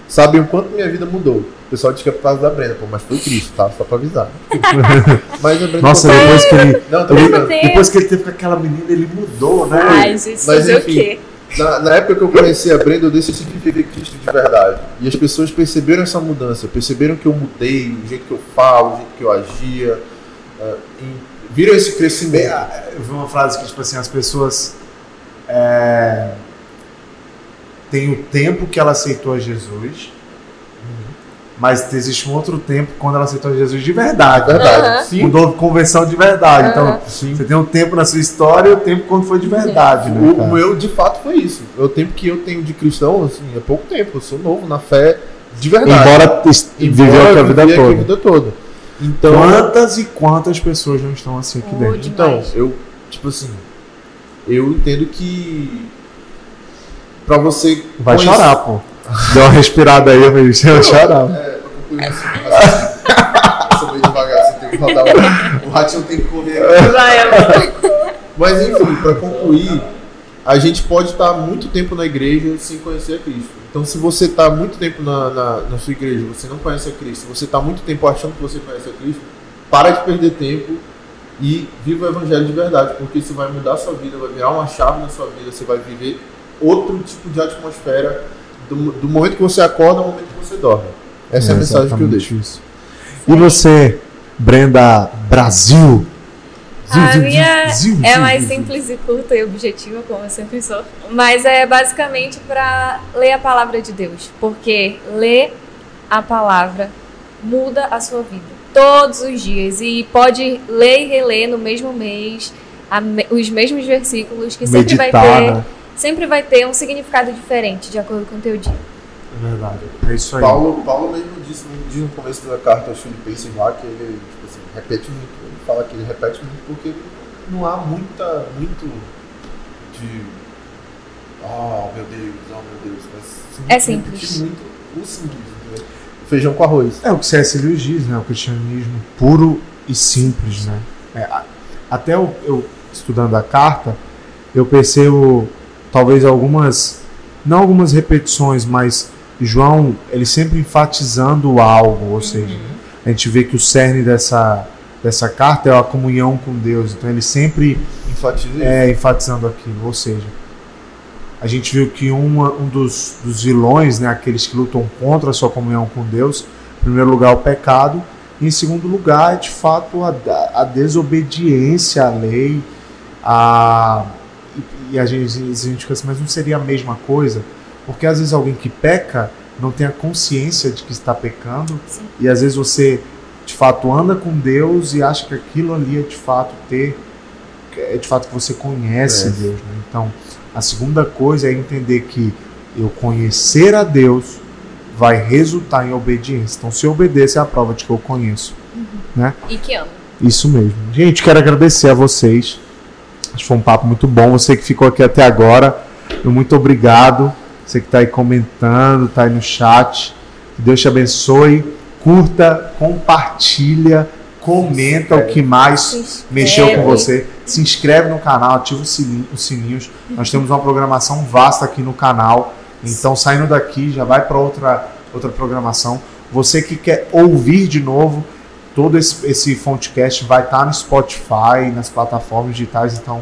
sabem o quanto minha vida mudou. O pessoal diz que é por causa da Brenda, pô, mas foi Cristo, tá? Só pra avisar. [LAUGHS] mas a Brenda Nossa, contou- depois que ele. Não, ele- depois que ele teve com aquela menina, ele mudou, né? Ai, gente, Mas, fazer o enfim. quê? Na, na época que eu conheci a Brenda, eu decidi viver Cristo de verdade. E as pessoas perceberam essa mudança, perceberam que eu mudei, o jeito que eu falo, o jeito que eu agia. Eh, e viram esse crescimento. ah, eu vi uma frase que, tipo assim, as pessoas é, têm o tempo que ela aceitou a Jesus, mas existe um outro tempo quando ela aceitou a Jesus de verdade. verdade. Sim. Mudou conversão de verdade. Então, Aham. Sim. você tem um tempo na sua história e o tempo quando foi de verdade, né? O, meu, de fato, foi isso. O tempo que eu tenho de cristão, assim, é pouco tempo. Eu sou novo na fé de verdade. Embora Embora viveu a vida toda. a vida toda. Então, Quantas e quantas pessoas não estão assim aqui dentro? de- então demais. eu, tipo assim, eu entendo que pra você Vai conhecer- chorar, pô. Deu uma respirada aí, eu você vai chorar. É, pra concluir assim, assim, eu devagar, você tem que rodar o, o ratinho tem que correr. Mas enfim, para concluir, a gente pode estar muito tempo na igreja sem conhecer a Cristo. Então, se você está muito tempo na, na, na sua igreja, você não conhece a Cristo, se você está muito tempo achando que você conhece a Cristo, para de perder tempo e viva o evangelho de verdade, porque isso vai mudar a sua vida, vai virar uma chave na sua vida, você vai viver outro tipo de atmosfera do, do momento que você acorda ao momento que você dorme. Essa é, a mensagem que eu deixo. isso. E você, Brenda Brasil? A minha é mais simples e curta e objetiva, como eu sempre sou. Mas é basicamente para ler a palavra de Deus. Porque ler a palavra muda a sua vida. Todos os dias. E pode ler e reler no mesmo mês me- os mesmos versículos que sempre vai ter. né? Sempre vai ter um significado diferente de acordo com o teu dia. É verdade. É isso aí. Paulo, Paulo mesmo disse, diz no começo da carta aos Filipenses lá que ele assim, repete muito. Ele fala que ele repete muito porque não há muita, muito de. Oh meu Deus, oh meu Deus. Mas sim, É simples. muito o simples, entendeu? Feijão com arroz. É o que C.S. Lewis diz, né? O cristianismo puro e simples, né? É, até eu, eu estudando a carta, eu percebo talvez algumas, não algumas repetições, mas João, ele sempre enfatizando algo, ou seja, a gente vê que o cerne dessa, dessa carta é a comunhão com Deus, então ele sempre Enfatiza é, enfatizando aquilo. Ou seja, a gente viu que uma, um dos, dos vilões, né, aqueles que lutam contra a sua comunhão com Deus, em primeiro lugar, o pecado, e em segundo lugar, de fato a, a desobediência à lei, a, e, e a gente, a gente fica assim, mas não seria a mesma coisa? Porque às vezes alguém que peca não tem a consciência de que está pecando, Sim. e às vezes você de fato anda com Deus e acha que aquilo ali é de fato ter é de fato que você conhece É. Deus. né? Então, a segunda coisa é entender que eu conhecer a Deus vai resultar em obediência. Então, se eu obedeço, é a prova de que eu conheço. E que ama. Isso mesmo. Gente, quero agradecer a vocês. Acho que foi um papo muito bom. Você que ficou aqui até agora, muito obrigado. Você que está aí comentando, está aí no chat. Que Deus te abençoe. Curta, compartilha, comenta o que mais mexeu com você. Se inscreve no canal, ativa os sininhos, os sininhos. Nós temos uma programação vasta aqui no canal. Então, saindo daqui, já vai para outra, outra programação. Você que quer ouvir de novo, todo esse, esse Fontcast vai estar no Spotify, nas plataformas digitais. Então,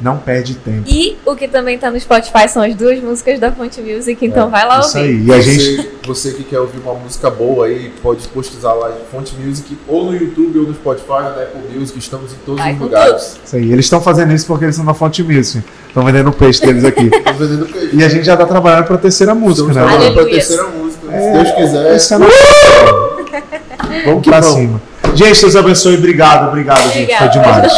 não perde tempo. E o que também tá no Spotify são as duas músicas da Fonte Music, então vai lá Isso ouvir. aí. E a gente. Você, você que quer ouvir uma música boa aí, pode pesquisar lá em Fonte Music, ou no YouTube, ou no Spotify, ou na Apple Music, estamos em todos Vai os lugares. Isso aí. Eles estão fazendo isso porque eles são da Fonte Music. Estão vendendo o peixe deles aqui. [LAUGHS] Estamos vendendo peixe. e a gente já está trabalhando para a terceira música, Estamos né? trabalhando para a terceira música, É, se Deus quiser. Esse é nosso- [LAUGHS] Vamos que pra vamos. cima. Gente, Deus abençoe. Obrigado, obrigado, gente. Foi demais.